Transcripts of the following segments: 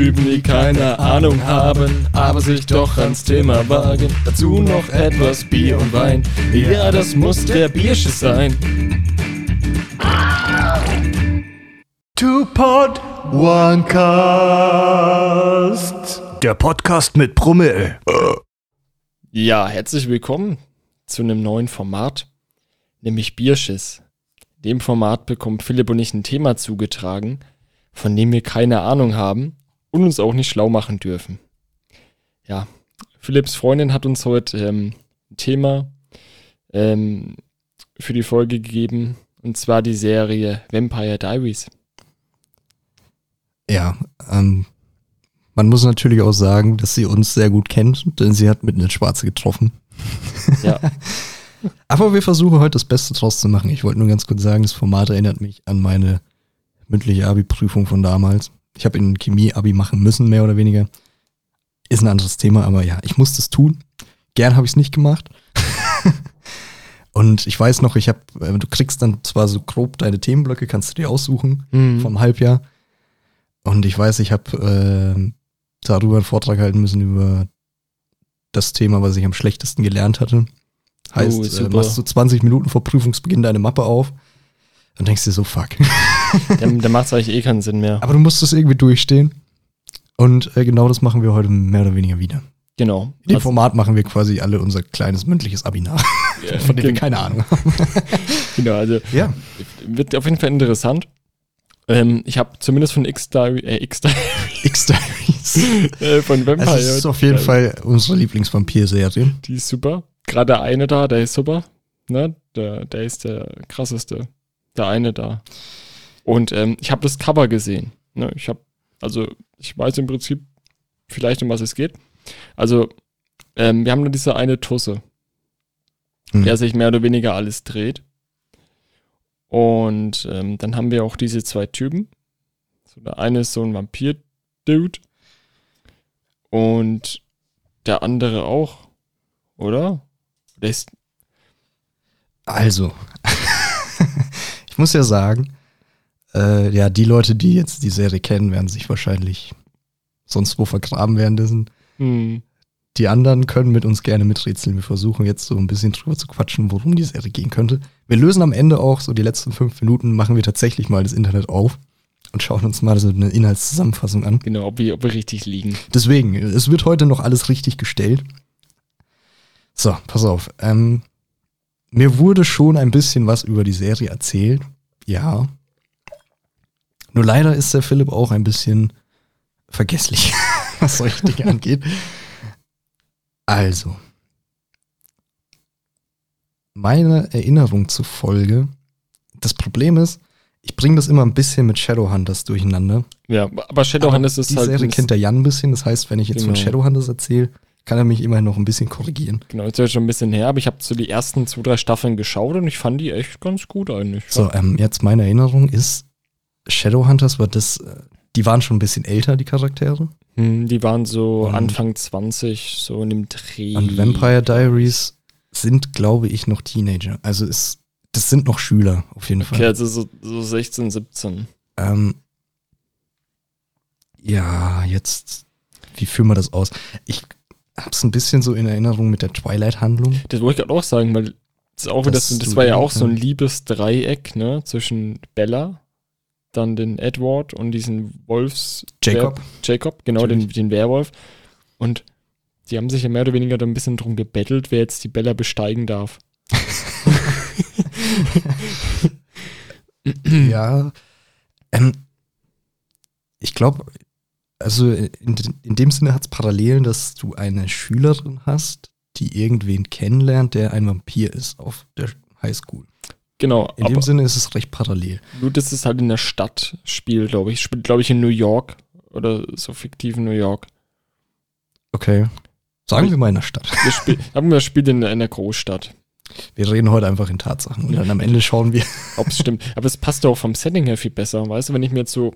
Typen, die keine Ahnung haben, aber sich doch ans Thema wagen. Dazu noch etwas Bier und Wein. Ja, das muss der Bierschiss sein. Two Pod, One Cast. Der Podcast mit Brummel. Ja, herzlich willkommen zu einem neuen Format, nämlich Bierschiss. In dem Format bekommt Philipp und ich ein Thema zugetragen, von dem wir keine Ahnung haben und uns auch nicht schlau machen dürfen. Ja, Philipps Freundin hat uns heute ähm, ein Thema ähm, für die Folge gegeben, und zwar die Serie Vampire Diaries. Ja, ähm, man muss natürlich auch sagen, dass sie uns sehr gut kennt, denn sie hat mitten ins Schwarze getroffen. Ja, Aber wir versuchen heute das Beste draus zu machen. Ich wollte nur ganz kurz sagen, das Format erinnert mich an meine mündliche Abi-Prüfung von damals. Ich habe in Chemie-Abi machen müssen, mehr oder weniger. Ist ein anderes Thema, aber ja, ich musste es tun. Gern habe ich es nicht gemacht. Und ich weiß noch, ich habe, äh, du kriegst dann zwar so grob deine Themenblöcke, kannst du dir aussuchen Mhm. vom Halbjahr. Und ich weiß, ich habe äh, darüber einen Vortrag halten müssen über das Thema, was ich am schlechtesten gelernt hatte. Heißt, Oh, äh, machst du 20 Minuten vor Prüfungsbeginn deine Mappe auf und denkst dir so, fuck. dann, dann macht es eigentlich eh keinen Sinn mehr. Aber du musst es irgendwie durchstehen. Und äh, genau das machen wir heute mehr oder weniger wieder. Genau. In dem Also, Format machen wir quasi alle unser kleines mündliches Abi nach, von dem wir gen- keine Ahnung haben. Genau, also Ja, wird auf jeden Fall interessant. Ähm, ich habe zumindest von X-Diary, äh, X-Diaries. äh, von Vampire. Also es ist auf jeden Fall unsere Lieblingsvampir-Serie. Die ist super. Gerade der eine da, der ist super. Ne? Der, der ist der krasseste. Der eine da. Und ähm, ich habe das Cover gesehen. Ne? Ich habe, also ich weiß im Prinzip vielleicht, um was es geht. Also, ähm, wir haben da diese eine Tusse, Hm. der sich mehr oder weniger alles dreht. Und ähm, dann haben wir auch diese zwei Typen. So, der eine ist so ein Vampir-Dude. Und der andere auch, oder? Der ist, Also, muss ja sagen, äh, ja, die Leute, die jetzt die Serie kennen, werden sich wahrscheinlich sonst wo vergraben währenddessen. hm, Die anderen können mit uns gerne miträtseln. Wir versuchen jetzt so ein bisschen drüber zu quatschen, worum die Serie gehen könnte. Wir lösen am Ende auch so die letzten fünf Minuten, machen wir tatsächlich mal das Internet auf und schauen uns mal so eine Inhaltszusammenfassung an. genau, ob wir, ob wir richtig liegen. Deswegen, es wird heute noch alles richtig gestellt. So, pass auf. Ähm, mir wurde schon ein bisschen was über die Serie erzählt. Ja. Nur leider ist der Philipp auch ein bisschen vergesslich, was solche Dinge angeht. Also. Meine Erinnerung zufolge, das Problem ist, ich bringe das immer ein bisschen mit Shadowhunters durcheinander. Ja, aber Shadowhunters ist Die halt. Serie ein- kennt der Jan ein bisschen, das heißt, wenn ich jetzt von Genau. Shadowhunters erzähle, kann er mich immerhin noch ein bisschen korrigieren. Genau, ist ja schon ein bisschen her, aber ich habe so die ersten zwei, drei Staffeln geschaut und ich fand die echt ganz gut eigentlich. So, ähm, jetzt meine Erinnerung ist, Shadowhunters war das, äh, die waren schon ein bisschen älter, die Charaktere. Hm, die waren so Und- Anfang 20, so in dem Dreh. Und Vampire Diaries sind, glaube ich, noch Teenager. Also ist, das sind noch Schüler, auf jeden Okay, Fall. also so, so 16, 17. Ähm, ja, jetzt, wie führen wir das aus? Ich hab's ein bisschen so in Erinnerung mit der Twilight-Handlung. Das wollte ich gerade auch sagen, weil das, auch Das das du war ja auch so ein. Liebesdreieck, ne, zwischen Bella, dann den Edward und diesen Wolfs... Jacob. Wer- Jacob, genau, den, den Werwolf. Und die haben sich ja mehr oder weniger da ein bisschen drum gebettelt, wer jetzt die Bella besteigen darf. Ja, ähm, ich glaube, also in, in dem Sinne hat es Parallelen, dass du eine Schülerin hast, die irgendwen kennenlernt, der ein Vampir ist auf der Highschool. Genau, In dem Sinne ist es recht parallel. nur das ist halt in der Stadt Spiel, glaube ich. Spielt, glaube ich, in New York oder so fiktiv in New York. Okay. Sagen wir mal in der Stadt. Wir spiel, haben wir spielt in, in der Großstadt. Wir reden heute einfach in Tatsachen und dann am Ende schauen wir. Ob es stimmt. Aber es passt ja auch vom Setting her viel besser. Weißt du, wenn ich mir jetzt so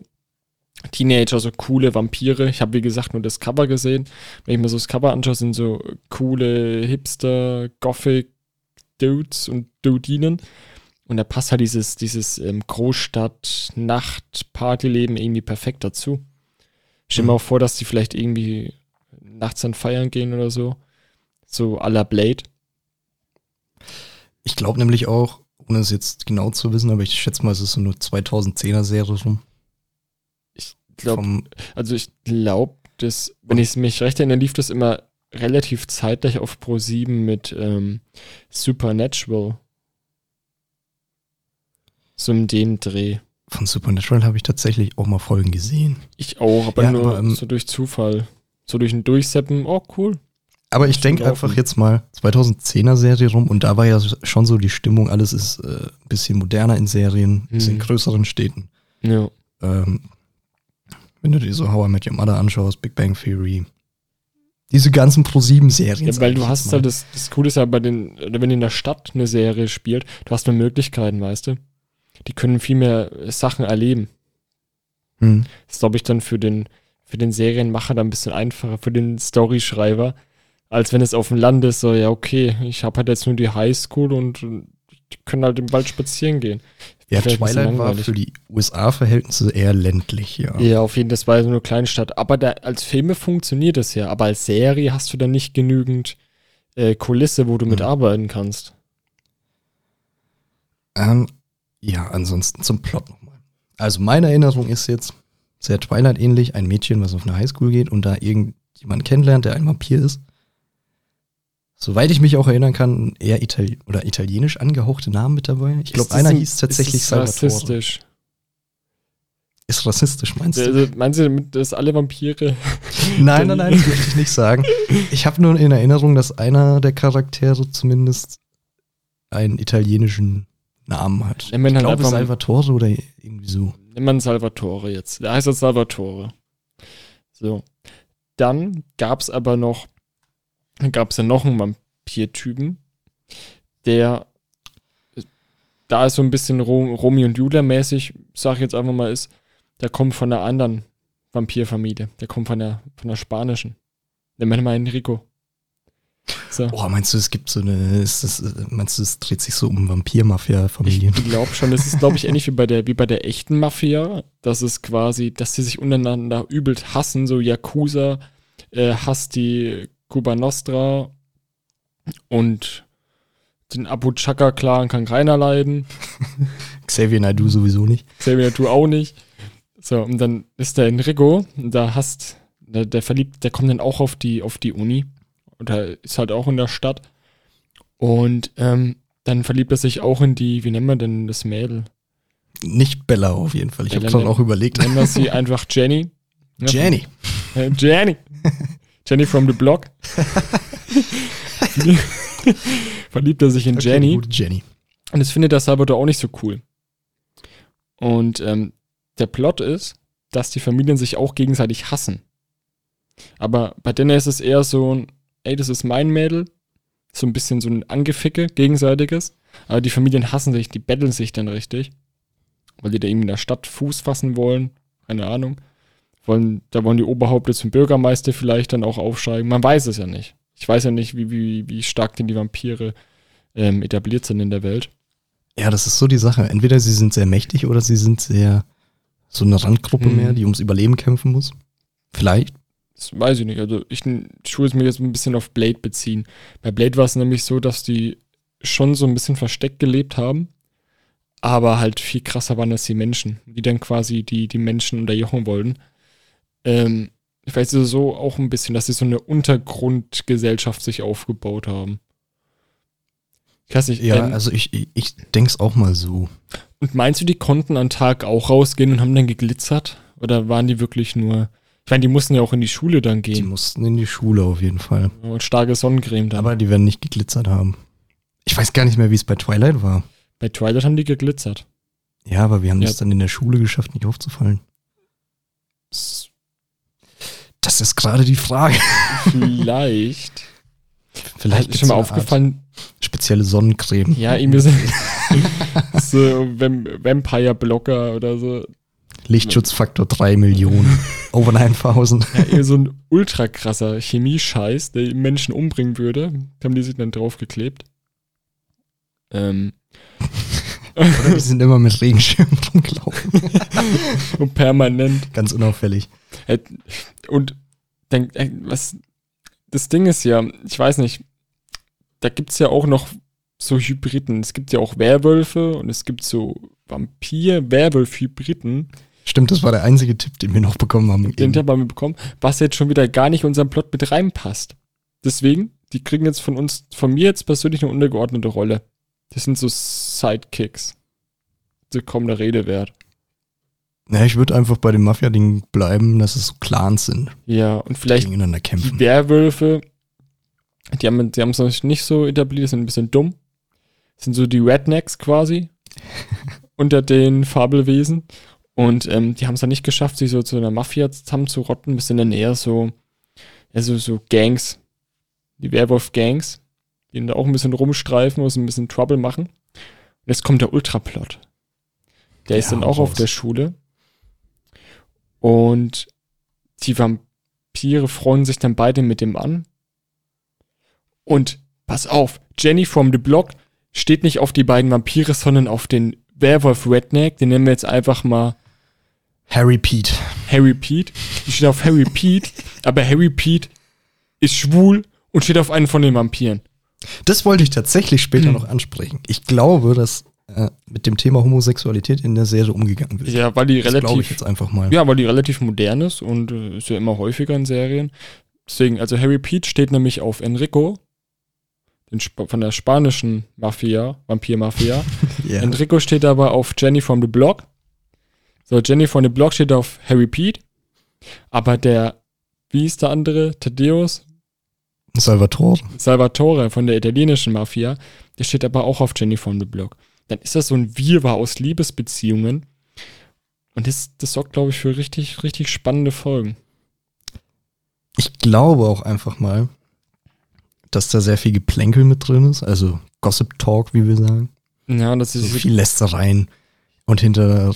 Teenager, so coole Vampire, ich habe wie gesagt nur das Cover gesehen. Wenn ich mir so das Cover anschaue, sind so coole Hipster, Gothic Dudes und Dudinen. Und da passt halt dieses, dieses ähm, Großstadt-Nacht-Partyleben irgendwie perfekt dazu. Stell dir mal vor, dass die vielleicht irgendwie nachts dann feiern gehen oder so. So à la Blade. Ich glaube nämlich auch, ohne es jetzt genau zu wissen, aber ich schätze mal, es ist so eine 2010er Serie rum. Vom- also ich glaube, dass, wenn ich mich recht erinnere, lief das immer relativ zeitgleich auf Pro 7 mit ähm, Supernatural. So in dem Dreh. Von Supernatural habe ich tatsächlich auch mal Folgen gesehen. Ich auch, aber Ja, nur aber, ähm, so durch Zufall. So durch ein Durchseppen, oh cool. Aber ich denke einfach jetzt mal 2010er Serie rum und da war ja schon so die Stimmung, alles ist äh, ein bisschen moderner in Serien, ein bisschen Mhm. größeren Städten. Ja. Ähm, wenn du dir so How I Met Your Mother anschaust, Big Bang Theory, diese ganzen Pro-7-Serien. ja weil du hast halt, das, das Coole ist ja bei den, oder wenn in der Stadt eine Serie spielt, du hast mehr Möglichkeiten, weißt du? Die können viel mehr Sachen erleben. Hm. Das ist, glaube ich, dann für den, für den Serienmacher dann ein bisschen einfacher, für den Storyschreiber, als wenn es auf dem Land ist, so, ja, okay, ich habe halt jetzt nur die Highschool und die können halt im Wald spazieren gehen. Ja, Twilight war für die USA-Verhältnisse eher ländlich, ja. Ja, auf jeden Fall, das war so eine kleine Stadt. Aber da, als Filme funktioniert das ja, aber als Serie hast du dann nicht genügend äh, Kulisse, wo du Mhm. mitarbeiten kannst. Ähm, ja, ansonsten zum Plot nochmal. Also meine Erinnerung ist jetzt sehr Twilight ähnlich, ein Mädchen, was auf eine Highschool geht und da irgendjemand kennenlernt, der ein Vampir ist. Soweit ich mich auch erinnern kann, eher Itali oder italienisch angehauchte Namen mit dabei. Ich glaube, einer ein- hieß tatsächlich ist Salvatore. rassistisch. Ist rassistisch, meinst du? Also, Sie damit, dass alle Vampire Nein, nein, nein, das möchte ich nicht sagen. Ich habe nur in Erinnerung, dass einer der Charaktere zumindest einen italienischen Namen hat. Nennt man ich halt glaube Salvatore oder irgendwie so. Nennt man Salvatore jetzt. Der heißt jetzt Salvatore. So. Dann gab es aber noch, dann gab es ja noch einen Vampir-Typen, der da ist so ein bisschen Ro Romy und Julia mäßig, sag ich jetzt einfach mal, ist, der kommt von einer anderen Vampirfamilie. Der kommt von der, von der spanischen. Nennen wir mal Enrico. So. Oh, meinst du, es gibt so eine, ist das, meinst du, es dreht sich so um Vampir-Mafia-Familien? Ich glaube schon, das ist, glaube ich, ähnlich wie bei der, wie bei der echten Mafia. Das ist quasi, dass sie sich untereinander übelt hassen, so Yakuza äh, hasst die Cuba Nostra und den Abu Chaka-Clan kann keiner leiden. Xavier Naidoo sowieso nicht. Xavier du auch nicht. So, und dann ist der Enrico, da hasst, der, der verliebt, der kommt dann auch auf die, auf die Uni. Oder ist halt auch in der Stadt. Und ähm, dann verliebt er sich auch in die, wie nennen wir denn das Mädel? Nicht Bella auf jeden Fall. Ich habe Bella gerade nennt- auch überlegt. Nennen wir sie einfach Jenny. Ja, Jenny. Jenny. Jenny from the Block. Verliebt er sich in Okay, Jenny. Jenny. Und das findet der Salvador auch nicht so cool. Und ähm, der Plot ist, dass die Familien sich auch gegenseitig hassen. Aber bei denen ist es eher so ein, ey, das ist mein Mädel. So ein bisschen so ein Angeficke, gegenseitiges. Aber die Familien hassen sich, die betteln sich dann richtig. Weil die da irgendwie in der Stadt Fuß fassen wollen. Keine Ahnung. Wollen, da wollen die Oberhaupte zum Bürgermeister vielleicht dann auch aufsteigen. Man weiß es ja nicht. Ich weiß ja nicht, wie, wie, wie stark denn die Vampire ähm, etabliert sind in der Welt. Ja, das ist so die Sache. Entweder sie sind sehr mächtig oder sie sind sehr so eine Randgruppe Mhm. mehr, die ums Überleben kämpfen muss. Vielleicht. Das weiß ich nicht. Also ich, ich würde es mir jetzt ein bisschen auf Blade beziehen. Bei Blade war es nämlich so, dass die schon so ein bisschen versteckt gelebt haben, aber halt viel krasser waren als die Menschen, die dann quasi die, die Menschen unterjochen wollten. Ähm, ich weiß so auch ein bisschen, dass sie so eine Untergrundgesellschaft sich aufgebaut haben. Ich weiß nicht, Ja, ähm, also ich, ich, ich denke es auch mal so. und meinst du, die konnten an Tag auch rausgehen und haben dann geglitzert? Oder waren die wirklich nur. Ich meine, die mussten ja auch in die Schule dann Die gehen. mussten in die Schule auf jeden Fall. Und starke Sonnencreme dann. Aber die werden nicht geglitzert haben. Ich weiß gar nicht mehr, wie es bei Twilight war. Bei Twilight haben die geglitzert. Ja, aber wir haben Ja. es dann in der Schule geschafft, nicht aufzufallen. S- Das ist gerade die Frage. Vielleicht. Vielleicht ist schon mal Art aufgefallen, Spezielle Sonnencreme. ja, irgendwie so, so Vamp Vampire-Blocker oder so. Lichtschutzfaktor 3 Millionen. Over 9000. Ja, so ein ultra krasser Chemiescheiß, der Menschen umbringen würde. Da haben die sich dann draufgeklebt. Ähm, Oder die sind immer mit Regenschirmen rumgelaufen. und permanent. Ganz unauffällig. Äh, Und dann, äh, was, das Ding ist ja, ich weiß nicht, da gibt's ja auch noch so Hybriden. Es gibt ja auch Werwölfe und es gibt so Vampir-Werwolf-Hybriden. Stimmt, das war der einzige Tipp, den wir noch bekommen haben. Den haben wir bekommen, was jetzt schon wieder gar nicht in unseren Plot mit reinpasst. Deswegen, die kriegen jetzt von uns, von mir jetzt persönlich eine untergeordnete Rolle. Das sind so Sidekicks. So kaum der Rede wert. Ja, ich würde einfach bei dem Mafia-Ding bleiben, dass es so Clans sind, Ja, und vielleicht gegeneinander die kämpfen. Werwölfe, die haben die haben es noch nicht so etabliert, sind ein bisschen dumm. Sind so die Rednecks quasi unter den Fabelwesen. Und ähm, die haben es dann nicht geschafft, sich so zu einer Mafia zusammenzurotten. Wir sind dann eher so, ja, so, so Gangs, die Werwolf-Gangs, die dann da auch ein bisschen rumstreifen, so ein bisschen Trouble machen. Und jetzt kommt der Ultraplot. Der ist Ja, dann auch auf der Schule. Und die Vampire freuen sich dann beide mit dem an. Und pass auf, Jenny from the Block steht nicht auf die beiden Vampire, sondern auf den Werwolf Redneck. Den nennen wir jetzt einfach mal Harry Pete. Harry Pete. Die steht auf Harry Pete, aber Harry Pete ist schwul und steht auf einen von den Vampiren. Das wollte ich tatsächlich später Hm. noch ansprechen. Ich glaube, dass äh, mit dem Thema Homosexualität in der Serie umgegangen wird. Ja, weil die das glaube ich relativ, jetzt einfach mal. ja, weil die relativ modern ist und äh, ist ja immer häufiger in Serien. Deswegen, also Harry Pete steht nämlich auf Enrico, von der spanischen Mafia, Vampir-Mafia. Ja. Enrico steht aber auf Jenny from the Block. So, Jenny from the Block steht auf Harry Pete. Aber der, wie ist der andere? Thaddeus? Salvatore. Salvatore von der italienischen Mafia. Der steht aber auch auf Jenny from the Block. Dann ist das so ein Wirrwarr aus Liebesbeziehungen. Und das, das sorgt, glaube ich, für richtig, richtig spannende Folgen. Ich glaube auch einfach mal, dass da sehr viel Geplänkel mit drin ist, also Gossip Talk, wie wir sagen. Ja, das So ist viel Lästereien und hinter,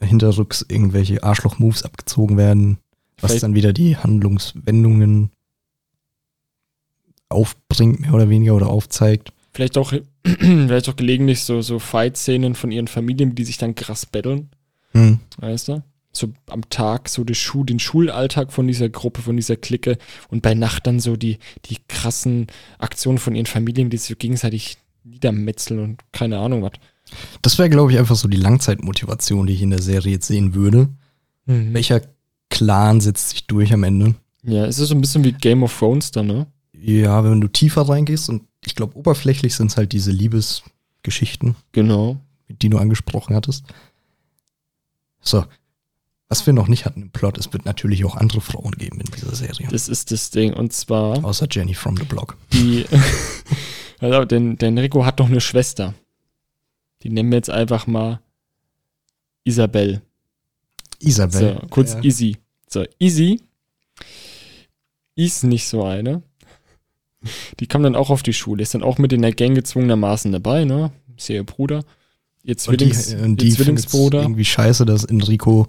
hinterrücks irgendwelche Arschloch-Moves abgezogen werden, was dann wieder die Handlungswendungen aufbringt, mehr oder weniger, oder aufzeigt. vielleicht auch, vielleicht auch gelegentlich so, so Fight-Szenen von ihren Familien, die sich dann krass betteln. Hm. weißt du? So am Tag so die Schu den Schulalltag von dieser Gruppe, von dieser Clique und bei Nacht dann so die, die krassen Aktionen von ihren Familien, die sich gegenseitig niedermetzeln und keine Ahnung was. Das wäre, glaube ich, einfach so die Langzeitmotivation, die ich in der Serie jetzt sehen würde. Welcher Clan setzt sich durch am Ende? Ja, es ist so ein bisschen wie Game of Thrones da, ne? Ja, wenn du tiefer reingehst und ich glaube, oberflächlich sind es halt diese Liebesgeschichten, Genau. die du angesprochen hattest. So. Was wir noch nicht hatten im Plot, es wird natürlich auch andere Frauen geben in dieser Serie. Das ist das Ding. Und zwar Außer Jenny from the Block. die. also, denn, denn Rico hat doch eine Schwester. Die nennen wir jetzt einfach mal Isabel. Isabel. So, kurz Ja. Easy. So, Easy ist nicht so eine. Die kam dann auch auf die Schule, ist dann auch mit in der Gang gezwungenermaßen dabei, ne? Ist ja ihr Bruder. Ihr und die, Zwillings, und ihr die findet's Zwillingsbruder. irgendwie scheiße, dass Enrico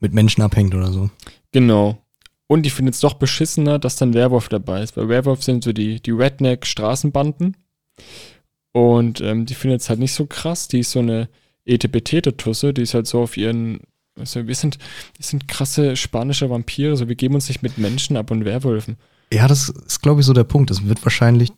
mit Menschen abhängt oder so. Genau. Und die findet es doch beschissener, dass dann Werwolf dabei ist. Weil Werwolf sind so die, die Redneck-Straßenbanden. Und ähm, die findet es halt nicht so krass. Die ist so eine Etepetete-Tusse, die ist halt so auf ihren. Also wir sind, wir sind krasse spanische Vampire, so wir geben uns nicht mit Menschen ab und Werwölfen. Ja, das ist, glaube ich, so der Punkt. Es wird wahrscheinlich,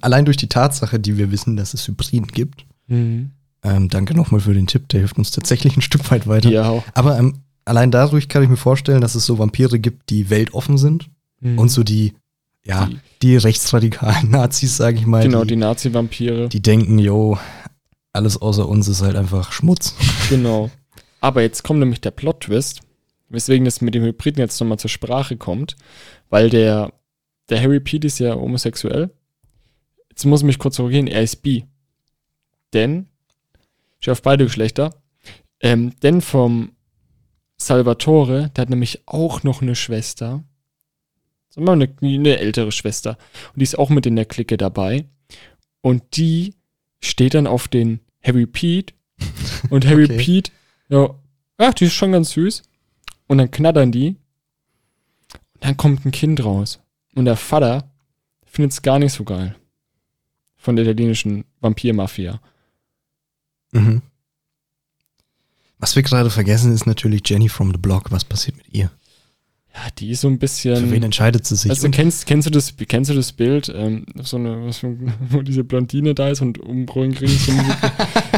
allein durch die Tatsache, die wir wissen, dass es Hybriden gibt, Mhm. ähm, danke nochmal für den Tipp, der hilft uns tatsächlich ein Stück weit weiter. Ja, auch. Aber ähm, allein dadurch kann ich mir vorstellen, dass es so Vampire gibt, die weltoffen sind Mhm. und so die, ja, Die- die, rechtsradikalen Nazis, sage ich mal, Genau, die, die Nazi-Vampire. die denken, yo, alles außer uns ist halt einfach Schmutz. Genau. Aber jetzt kommt nämlich der Plot-Twist, weswegen das mit dem Hybriden jetzt nochmal zur Sprache kommt, weil der, der Harry Pete ist ja homosexuell. Jetzt muss ich mich kurz korrigieren, er ist bi. Denn, ich auf beide Geschlechter, ähm, denn vom Salvatore, der hat nämlich auch noch eine Schwester, sagen wir mal eine, eine ältere Schwester, und die ist auch mit in der Clique dabei. Und die steht dann auf den Harry Pete und Harry Okay. Pete, ja, ach, die ist schon ganz süß. Und dann knattern die. Und dann kommt ein Kind raus. Und der Vater findet es gar nicht so geil. Von der italienischen Vampirmafia. Mhm. Was wir gerade vergessen, ist natürlich Jenny from the Block. Was passiert mit ihr? Ja, die ist so ein bisschen. Für wen entscheidet sie sich? Also kennst, kennst, du das, kennst du das Bild, ähm, so eine, was wo diese Blondine da ist und um kriegen so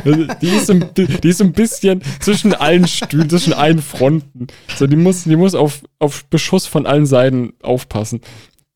also die, ist so, die, die, ist so ein bisschen zwischen allen Stühlen, zwischen allen Fronten. So, die muss, die muss auf, auf Beschuss von allen Seiten aufpassen.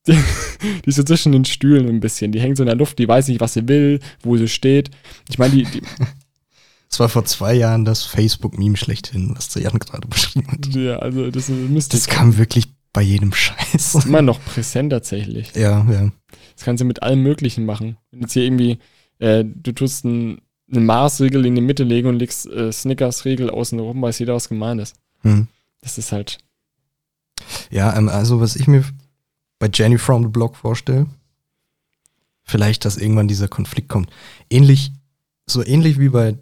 Die, die ist so zwischen den Stühlen ein bisschen. Die hängt so in der Luft, die weiß nicht, was sie will, wo sie steht. Ich meine, die, die es war vor zwei Jahren das Facebook-Meme schlechthin, was der Jan gerade beschrieben hat. Ja, also das müsste. Das kam wirklich bei jedem Scheiß. Ist immer noch präsent tatsächlich. Ja, ja. Das kannst du mit allem Möglichen machen. Wenn jetzt hier irgendwie, äh, du tust ein, eine Mars-Regel in die Mitte legen und legst äh, Snickers-Regel außen rum, weiß jeder, was gemeint ist. Hm. Das ist halt. Ja, ähm, also was ich mir bei Jenny from the Block vorstelle, vielleicht, dass irgendwann dieser Konflikt kommt. Ähnlich, so ähnlich wie bei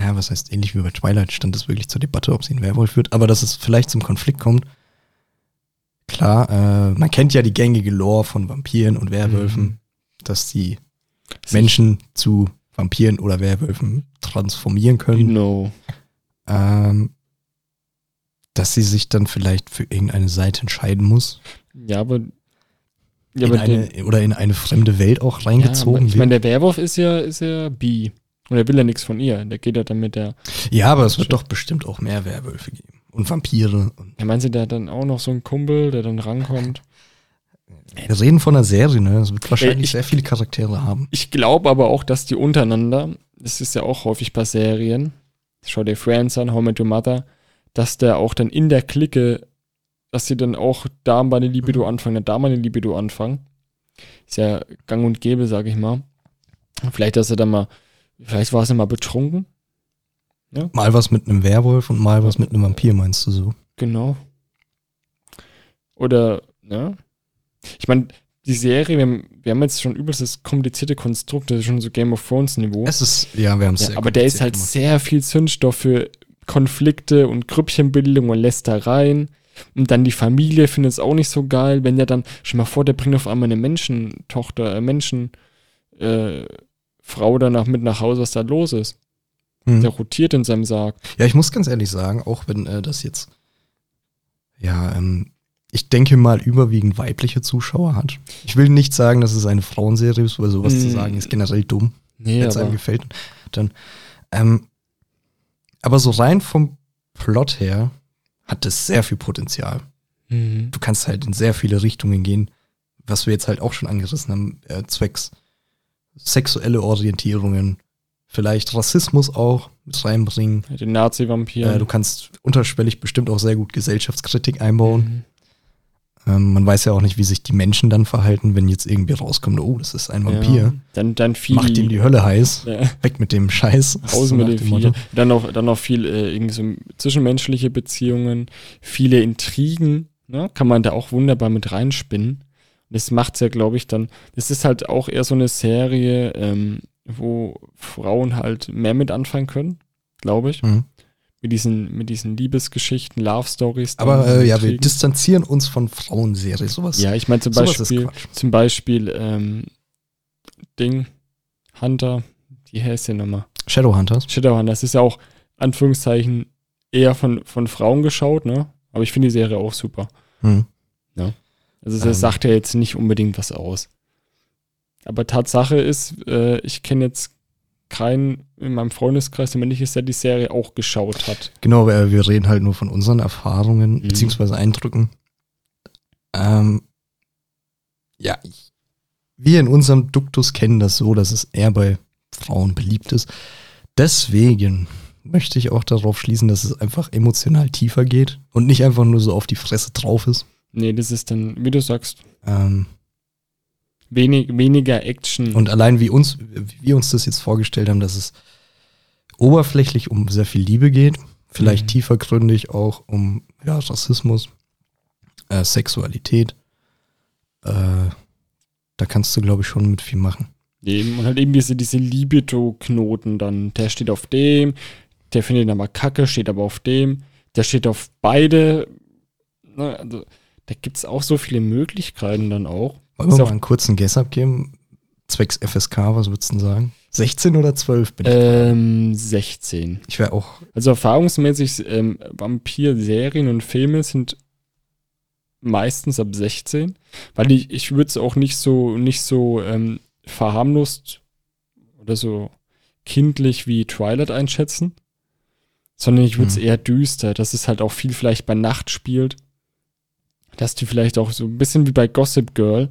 ja, was heißt ähnlich wie bei Twilight, stand es wirklich zur Debatte, ob sie einen Werwolf wird, aber dass es vielleicht zum Konflikt kommt. Klar, äh, man kennt ja die gängige Lore von Vampiren und Werwölfen, mhm. dass die Menschen zu Vampiren oder Werwölfen transformieren können. No. Ähm, dass sie sich dann vielleicht für irgendeine Seite entscheiden muss. Ja, aber. Ja, in eine, den, oder in eine fremde Welt auch reingezogen ja, Ich meine, der Werwolf ist ja, ist ja bi. Und er will ja nichts von ihr. Der geht ja dann mit der. Ja, aber es wird doch bestimmt auch mehr Werwölfe geben. Und Vampire. Und ja, meinst du, der hat dann auch noch so einen Kumpel, der dann rankommt? Wir reden von einer Serie, ne? Es wird wahrscheinlich ich, sehr viele Charaktere haben. Ich glaube aber auch, dass die untereinander, das ist ja auch häufig bei Serien, schau dir Friends an, How Met Your Mother, dass der auch dann in der Clique, dass sie dann auch da mal eine Libido anfangen, da mal eine Libido anfangen. Ist ja gang und gäbe, sag ich mal. Vielleicht, dass er dann mal Vielleicht war es immer betrunken. Ja? Mal was mit einem Werwolf und mal was mit einem Vampir, meinst du so? Genau. Oder, ja. Ich meine, die Serie, wir haben, wir haben jetzt schon übelst das komplizierte Konstrukt, das ist schon so Game of Thrones Niveau. Es ist, ja, wir haben es ja, Aber der ist halt gemacht. sehr viel Zündstoff für Konflikte und Grüppchenbildung und Lästereien. Und dann die Familie findet es auch nicht so geil, wenn der dann, schon mal vor, der bringt auf einmal eine Menschentochter, äh, Menschen, äh, Frau danach mit nach Hause, was da los ist. Mhm. Der rotiert in seinem Sarg. Ja, ich muss ganz ehrlich sagen, auch wenn äh, das jetzt, ja, ähm, ich denke mal überwiegend weibliche Zuschauer hat. Ich will nicht sagen, dass es eine Frauenserie ist, weil sowas mhm. zu sagen ist generell dumm. Nee, wenn es einem gefällt. Dann, ähm, aber so rein vom Plot her hat es sehr viel Potenzial. Mhm. Du kannst halt in sehr viele Richtungen gehen, was wir jetzt halt auch schon angerissen haben, äh, zwecks sexuelle Orientierungen, vielleicht Rassismus auch mit reinbringen. Den Nazi-Vampir. Äh, du kannst unterschwellig bestimmt auch sehr gut Gesellschaftskritik einbauen. Mhm. Ähm, man weiß ja auch nicht, wie sich die Menschen dann verhalten, wenn jetzt irgendwie rauskommt, oh, das ist ein Vampir. Ja, dann, dann viel. Macht ihm die Hölle heiß. Ja. Weg mit dem Scheiß. Außen mit dem viel. Dann noch, dann noch viel äh, irgendwie so zwischenmenschliche Beziehungen, viele Intrigen. Ne? Kann man da auch wunderbar mit reinspinnen. Das macht es ja, glaube ich, dann. Das ist halt auch eher so eine Serie, ähm, wo Frauen halt mehr mit anfangen können, glaube ich. Mhm. Mit diesen, mit diesen Liebesgeschichten, Love Stories. Aber äh, ja, wir distanzieren uns von Frauenserien, sowas. Ja, ich meine zum Beispiel, zum Beispiel ähm, Ding, Hunter, wie heißt der nochmal? Shadowhunters. Shadowhunters ist ja auch, Anführungszeichen, eher von, von Frauen geschaut, ne? Aber ich finde die Serie auch super. Mhm. Ja. Also das ähm. sagt ja jetzt nicht unbedingt was aus. Aber Tatsache ist, äh, ich kenne jetzt keinen in meinem Freundeskreis, der männlich ist, der die Serie auch geschaut hat. Genau, wir, wir reden halt nur von unseren Erfahrungen mhm. beziehungsweise Eindrücken. Ähm, ja, wir in unserem Duktus kennen das so, dass es eher bei Frauen beliebt ist. Deswegen möchte ich auch darauf schließen, dass es einfach emotional tiefer geht und nicht einfach nur so auf die Fresse drauf ist. Nee, das ist dann, wie du sagst, ähm, wenig, weniger Action. Und allein wie uns, wie wir uns das jetzt vorgestellt haben, dass es oberflächlich um sehr viel Liebe geht, vielleicht mhm. tiefergründig auch um ja, Rassismus, äh, Sexualität. Äh, da kannst du, glaube ich, schon mit viel machen. Eben, und halt eben diese, diese Libido-Knoten dann. Der steht auf dem, der findet aber Kacke, steht aber auf dem, der steht auf beide. Ne, also, da gibt es auch so viele Möglichkeiten dann auch. Wollen wir mal einen kurzen Guess abgeben? Zwecks FSK, was würdest du denn sagen? 16 oder 12 bin ich? Ähm, 16. Ich wäre auch. Also erfahrungsmäßig, ähm, Vampir-Serien und Filme sind meistens ab 16, weil ich, ich würde es auch nicht so, nicht so ähm, verharmlost oder so kindlich wie Twilight einschätzen, sondern ich würde es Hm. eher düster, dass es halt auch viel vielleicht bei Nacht spielt, dass die vielleicht auch so ein bisschen wie bei Gossip Girl,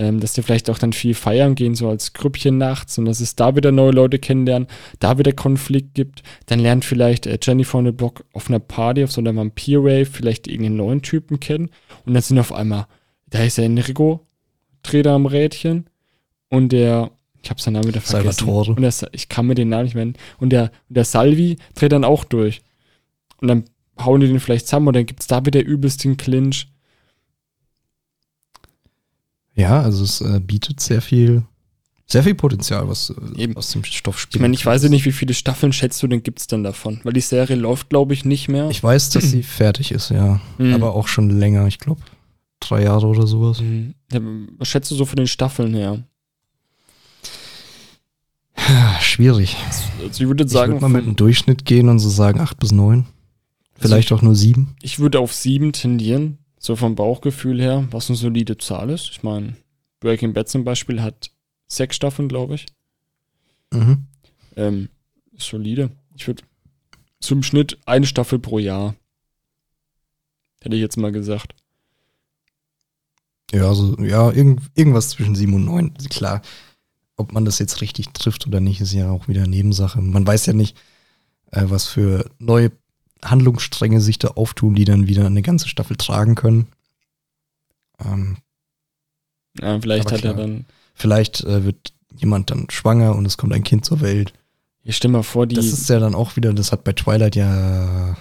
ähm, dass die vielleicht auch dann viel feiern gehen, so als Grüppchen nachts und dass es da wieder neue Leute kennenlernen, da wieder Konflikt gibt, dann lernt vielleicht äh, Jennifer on the Block auf einer Party, auf so einer Vampir-Rave vielleicht irgendeinen neuen Typen kennen und dann sind auf einmal, da ist der Enrico, dreht am Rädchen und der, ich habe seinen Namen wieder vergessen. Salvatore. Und der, ich kann mir den Namen nicht mehr nennen. Und der, der Salvi dreht dann auch durch. Und dann hauen die den vielleicht zusammen und dann gibt's da wieder übelst den Clinch. Ja, also es äh, bietet sehr viel, sehr viel Potenzial, was äh, Eben. aus dem Stoff Ich spielt. meine, ich weiß ja nicht, wie viele Staffeln schätzt du denn gibt's denn davon? Weil die Serie läuft, glaube ich, nicht mehr. Ich weiß, dass sie fertig ist, ja. Hm. Aber auch schon länger, ich glaube, drei Jahre oder sowas. Mhm. Ja, was schätzt du so von den Staffeln her? Schwierig. Also ich würde Ich sagen, würde mal mit einem Durchschnitt gehen und so sagen acht bis neun. Vielleicht auch nur sieben. ich würde auf sieben tendieren, so vom Bauchgefühl her, was eine solide Zahl ist. Ich meine, Breaking Bad zum Beispiel hat sechs Staffeln, glaube ich. Mhm. Ähm, solide. Ich würde zum Schnitt eine Staffel pro Jahr. Hätte ich jetzt mal gesagt. Ja, also, ja, irgend, irgendwas zwischen sieben und neun. Klar, ob man das jetzt richtig trifft oder nicht, ist ja auch wieder Nebensache. Man weiß ja nicht, äh, was für neue Handlungsstränge sich da auftun, die dann wieder eine ganze Staffel tragen können. Ähm, Ja, vielleicht hat er klar. dann. vielleicht äh, wird jemand dann schwanger und es kommt ein Kind zur Welt. Ich stell mal vor, die. Das ist ja dann auch wieder, das hat bei Twilight ja.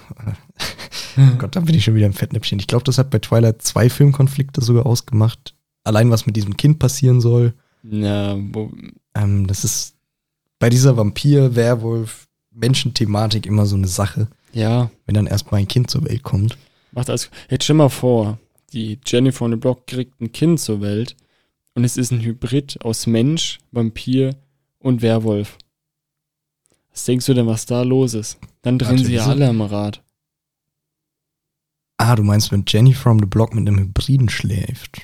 Oh Gott, da bin ich schon wieder im Fettnäpfchen. Ich glaube, das hat bei Twilight zwei Filmkonflikte sogar ausgemacht. Allein was mit diesem Kind passieren soll. ja, wo, Ähm, das ist bei dieser Vampir, Werwolf, Menschenthematik immer so eine Sache, ja, wenn dann erstmal ein Kind zur Welt kommt. macht alles. Jetzt stell mal vor, die Jennifer on the Block kriegt ein Kind zur Welt und es ist ein Hybrid aus Mensch, Vampir und Werwolf. Was denkst du denn, was da los ist? Dann drehen sie ja alle am Rad. Ah, du meinst, wenn Jenny from the Block mit einem Hybriden schläft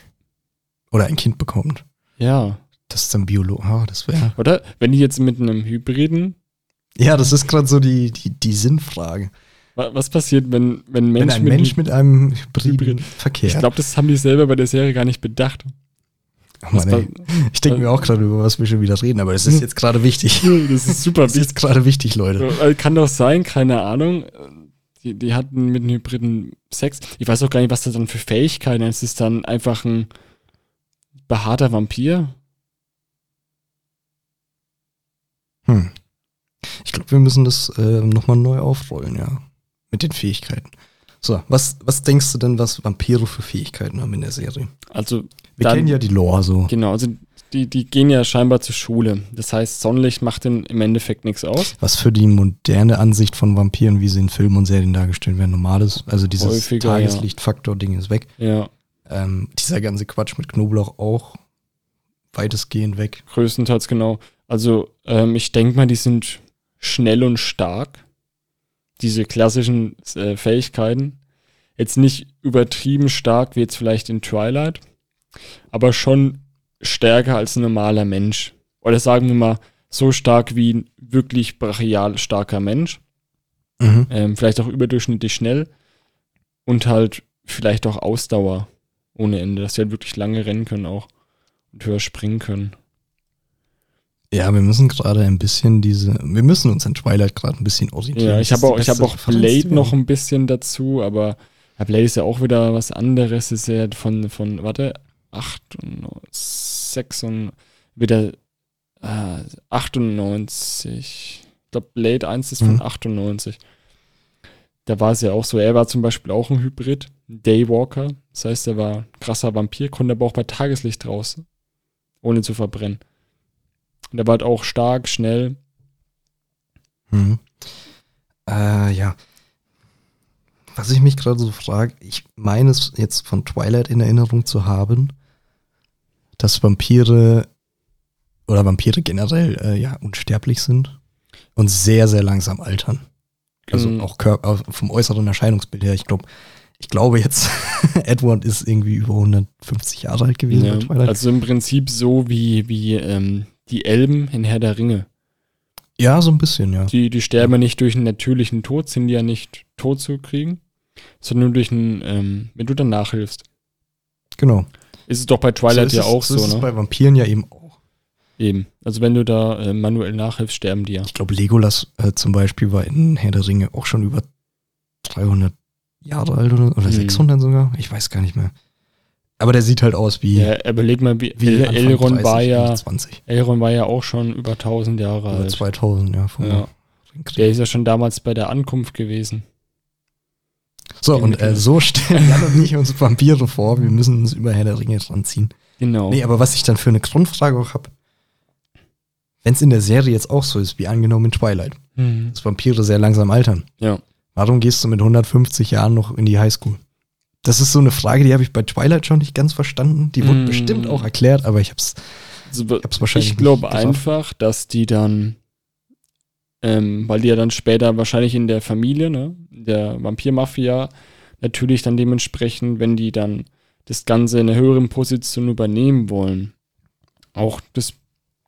oder ein Kind bekommt. Ja. Das ist dann Biolo. Ah, das wäre. Oder? Wenn die jetzt mit einem Hybriden. Ja, das ist gerade so die, die, die Sinnfrage. wa- Was passiert, wenn, wenn Mensch wenn ein mit Mensch mit einem Hybriden Hybrid- verkehrt. Ich glaube, das haben die selber bei der Serie gar nicht bedacht. Oh Mann, ey. ich denke mir auch gerade, über was wir schon wieder reden, aber das ist jetzt gerade wichtig. das ist super Das ist wichtig. gerade wichtig, Leute. Äh, Kann doch sein, keine Ahnung. Die, die hatten mit einem Hybriden Sex. Ich weiß auch gar nicht, was das dann für Fähigkeiten ist. Es ist dann einfach ein behaarter Vampir. Hm. Ich glaube, wir müssen das äh, nochmal neu aufrollen, ja. Mit den Fähigkeiten. So, was, was denkst du denn, was Vampire für Fähigkeiten haben in der Serie? Also, Wir Dann- kennen ja die Lore so. genau, also die, die gehen ja scheinbar zur Schule. Das heißt, Sonnenlicht macht denn im Endeffekt nichts aus. Was für die moderne Ansicht von Vampiren, wie sie in Filmen und Serien dargestellt werden, normal ist. Also dieses Häufiger, ja. Tageslichtfaktor-Ding ist weg. Ja, Ähm, dieser ganze Quatsch mit Knoblauch auch weitestgehend weg. größtenteils genau. Also, ähm, ich denke mal, die sind schnell und stark. Diese klassischen äh, Fähigkeiten. Jetzt nicht übertrieben stark wie jetzt vielleicht in Twilight, aber schon stärker als ein normaler Mensch. Oder sagen wir mal, so stark wie ein wirklich brachial starker Mensch. Mhm. Ähm, vielleicht auch überdurchschnittlich schnell. Und halt vielleicht auch Ausdauer ohne Ende, dass sie halt wirklich lange rennen können auch und höher springen können. Ja, wir müssen gerade ein bisschen diese, wir müssen uns an Twilight gerade ein bisschen orientieren. Ja, ich habe auch, ich hab auch Blade noch ein bisschen dazu, aber ja, Blade ist ja auch wieder was anderes. Ist ja von, von warte, 8 und 6 und wieder äh, 98. Ich glaube, Blade 1 ist von Mhm. 98. Da war es ja auch so, er war zum Beispiel auch ein Hybrid, Daywalker. Das heißt, er war ein krasser Vampir, konnte aber auch bei Tageslicht draußen, ohne zu verbrennen. Und er war halt auch stark, schnell. Mhm. Äh, ja. Was ich mich gerade so frage, ich meine es jetzt von Twilight in Erinnerung zu haben, dass Vampire oder Vampire generell äh, ja unsterblich sind und sehr, sehr langsam altern. Also Mhm. auch vom äußeren Erscheinungsbild her. Ich glaube, Ich glaube jetzt, Edward ist irgendwie über 150 Jahre alt gewesen. Ja, bei Twilight. also im Prinzip so wie, wie ähm, die Elben in Herr der Ringe. ja, so ein bisschen, ja. Die, die sterben ja nicht durch einen natürlichen Tod, sind ja nicht tot zu kriegen, sondern durch einen, ähm, wenn du dann nachhilfst. Genau. Ist es doch bei Twilight ist ja es- auch so. so, ist es ne? bei Vampiren ja eben auch. Eben. Also wenn du da äh, manuell nachhilfst, sterben die ja. Ich glaube, Legolas äh, zum Beispiel war in Herr der Ringe auch schon über 300 Jahre alt oder, oder Mhm. 600 sogar. Ich weiß gar nicht mehr. Aber der sieht halt aus wie, Ja, überleg mal, wie, wie El Elrond 30, war ja, Ende 20 Elrond war ja auch schon über 1000 Jahre oder alt. 2000, ja. Ja. Der ist ja schon damals bei der Ankunft gewesen. So, und äh, so stellen Jan und ich uns Vampire vor. Wir müssen uns über Herr der Ringe ranziehen. Genau. Nee, aber was ich dann für eine Grundfrage auch habe, wenn es in der Serie jetzt auch so ist, wie angenommen in Twilight, Mhm. dass Vampire sehr langsam altern, Ja. warum gehst du mit 150 Jahren noch in die Highschool? Das ist so eine Frage, die habe ich bei Twilight schon nicht ganz verstanden. Die wurde Mm. bestimmt auch erklärt, aber ich habe es Also, hab's wahrscheinlich ich glaube einfach, dass die dann, ähm, weil die ja dann später wahrscheinlich in der Familie, ne, der Vampirmafia, natürlich dann dementsprechend, wenn die dann das Ganze in einer höheren Position übernehmen wollen, auch das,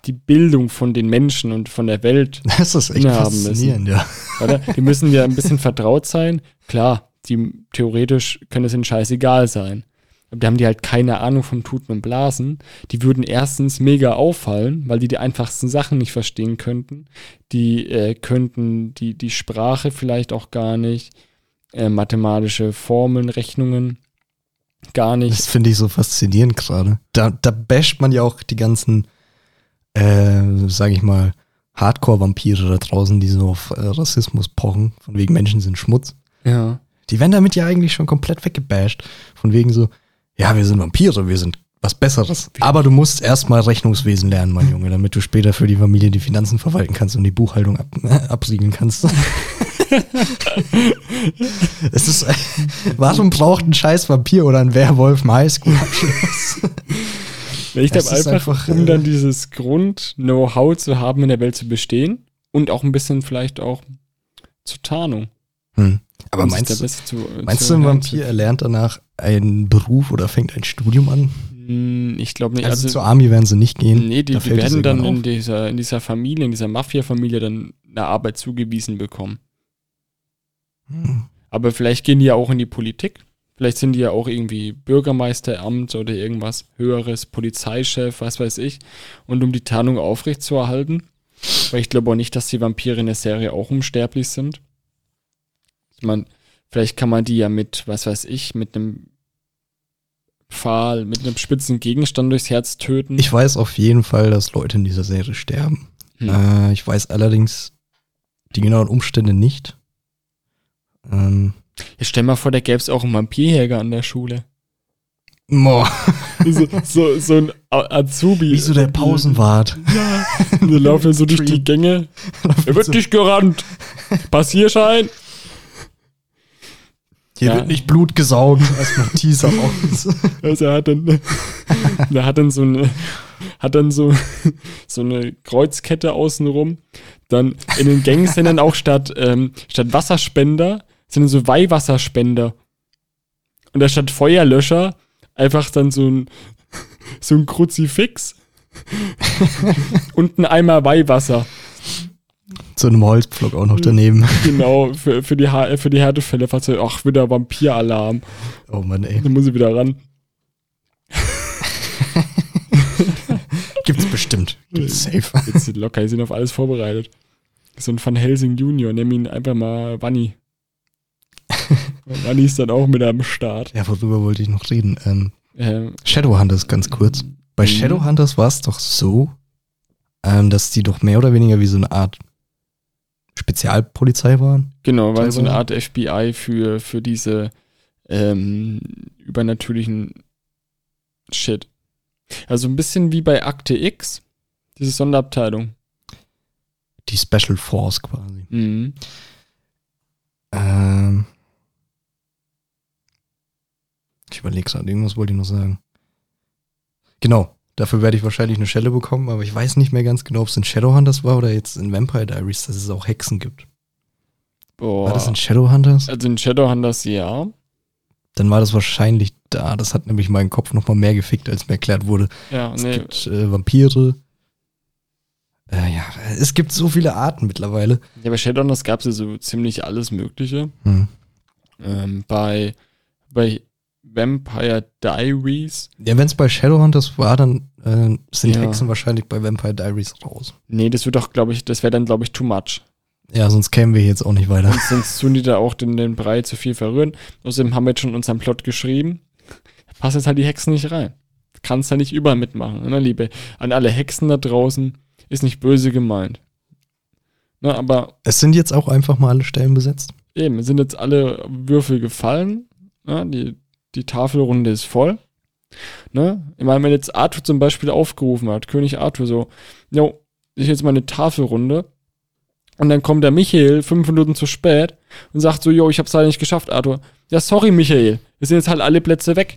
die Bildung von den Menschen und von der Welt, Das ist echt innehaben müssen. faszinierend, ja. oder? Die müssen ja ein bisschen vertraut sein. Klar, die theoretisch können es ihnen scheißegal sein. Aber da haben die halt keine Ahnung vom Tuten und Blasen. Die würden erstens mega auffallen, weil die die einfachsten Sachen nicht verstehen könnten. Die äh, könnten die, die Sprache vielleicht auch gar nicht, äh, mathematische Formeln, Rechnungen gar nicht. Das finde ich so faszinierend gerade. Da, da basht man ja auch die ganzen, äh, sage ich mal, Hardcore-Vampire da draußen, die so auf äh, Rassismus pochen, von wegen Menschen sind Schmutz. Ja. Die werden damit ja eigentlich schon komplett weggebasht. Von wegen so, ja, wir sind Vampire, wir sind was Besseres. Aber du musst erstmal Rechnungswesen lernen, mein Junge, damit du später für die Familie die Finanzen verwalten kannst und die Buchhaltung ab, äh, abriegeln kannst. es ist, warum braucht ein scheiß Vampir oder ein Werwolf einen Highschool-Abschluss? Ich glaube einfach, einfach, um äh, dann dieses Grund-Know-how zu haben, in der Welt zu bestehen und auch ein bisschen vielleicht auch zur Tarnung. Hm. Aber um meinst besser zu, meinst zu du, ein Vampir erlernt danach einen Beruf oder fängt ein Studium an? Hm, Ich glaube nicht. Also, Also, zur Army werden sie nicht gehen. nee, die, Da die werden dann in dieser, in dieser Familie, in dieser Mafia-Familie dann eine Arbeit zugewiesen bekommen. Hm. Aber vielleicht gehen die ja auch in die Politik. Vielleicht sind die ja auch irgendwie Bürgermeisteramt oder irgendwas höheres, Polizeichef, was weiß ich. Und um die Tarnung aufrechtzuerhalten. Weil ich glaube auch nicht, dass die Vampire in der Serie auch unsterblich sind. Ich meine, vielleicht kann man die ja mit, was weiß ich, mit einem Pfahl, mit einem spitzen Gegenstand durchs Herz töten. Ich weiß auf jeden Fall, dass Leute in dieser Serie sterben. Hm. Äh, ich weiß allerdings die genauen Umstände nicht. Ähm, Ja, stell mal vor, da gäbe es auch einen Vampirjäger an der Schule. boah, So, so, so ein Azubi. wie so der Pausenwart. Ja. Dann laufen wir so durch die Gänge. Er wird so, nicht gerannt. Passierschein. Hier Ja. wird nicht Blut gesaugt. Erstmal Teaser raus. Also er hat dann, der hat dann so eine, hat dann so, so eine Kreuzkette außenrum. Dann in den Gängen sind dann auch statt, ähm, statt Wasserspender, sind dann so Weihwasserspender. Und da statt Feuerlöscher einfach dann so ein, so ein Kruzifix und ein Eimer Weihwasser. Zu einem Holzpflock auch noch daneben. Genau, für, für, die, Ha- für die Härtefälle, falls du, ach, wieder Vampiralarm. Oh Mann, ey. Dann muss ich wieder ran. Gibt's bestimmt. Gibt's safe. Jetzt sind locker, die sind auf alles vorbereitet. So ein Van Helsing Junior, nennen ihn einfach mal Wanni. Wanni ist dann auch mit am Start. Ja, worüber wollte ich noch reden? Ähm, Ähm, Shadowhunters ganz kurz. Bei Mhm. Shadowhunters war es doch so, ähm, dass die doch mehr oder weniger wie so eine Art Spezialpolizei waren. genau, war so eine. Art FBI für, für diese ähm, übernatürlichen Shit. Also ein bisschen wie bei Akte X, diese Sonderabteilung. Die Special Force quasi. Mhm. Ähm, ich überlege gerade, irgendwas wollte ich noch sagen. Genau, dafür werde ich wahrscheinlich eine Schelle bekommen, aber ich weiß nicht mehr ganz genau, ob es in Shadowhunters war oder jetzt in Vampire Diaries, dass es auch Hexen gibt. Boah. War das in Shadowhunters? also in Shadowhunters ja. dann war das wahrscheinlich da. Das hat nämlich meinen Kopf noch mal mehr gefickt, als mir erklärt wurde. Ja, Es nee. gibt äh, Vampire. Äh, ja, es gibt so viele Arten mittlerweile. Ja, bei Shadowrunners gab es ja so ziemlich alles Mögliche. Hm. Ähm, bei, bei Vampire Diaries, Ja, wenn es bei Shadowhunters war, dann äh, sind Ja. Hexen wahrscheinlich bei Vampire Diaries raus. nee, das wird doch, glaube ich, das wäre dann, glaube ich, too much. Ja, sonst kämen wir jetzt auch nicht weiter. Und sonst tun die da auch den, den Brei zu viel verrühren. Außerdem haben wir jetzt schon unseren Plot geschrieben. Da passen jetzt halt die Hexen nicht rein. Kannst da nicht überall mitmachen. Ne, Liebe, an alle Hexen da draußen ist nicht böse gemeint. Ne, aber Es sind jetzt auch einfach mal alle Stellen besetzt. eben, es sind jetzt alle Würfel gefallen. Ne, die, die Tafelrunde ist voll. Ne? Ich meine, wenn jetzt Arthur zum Beispiel aufgerufen hat, König Arthur so, jo, ich jetzt meine Tafelrunde. Und dann kommt der Michael fünf Minuten zu spät und sagt so, jo, ich hab's leider nicht geschafft, Arthur. Ja, sorry, Michael, es sind jetzt halt alle Plätze weg.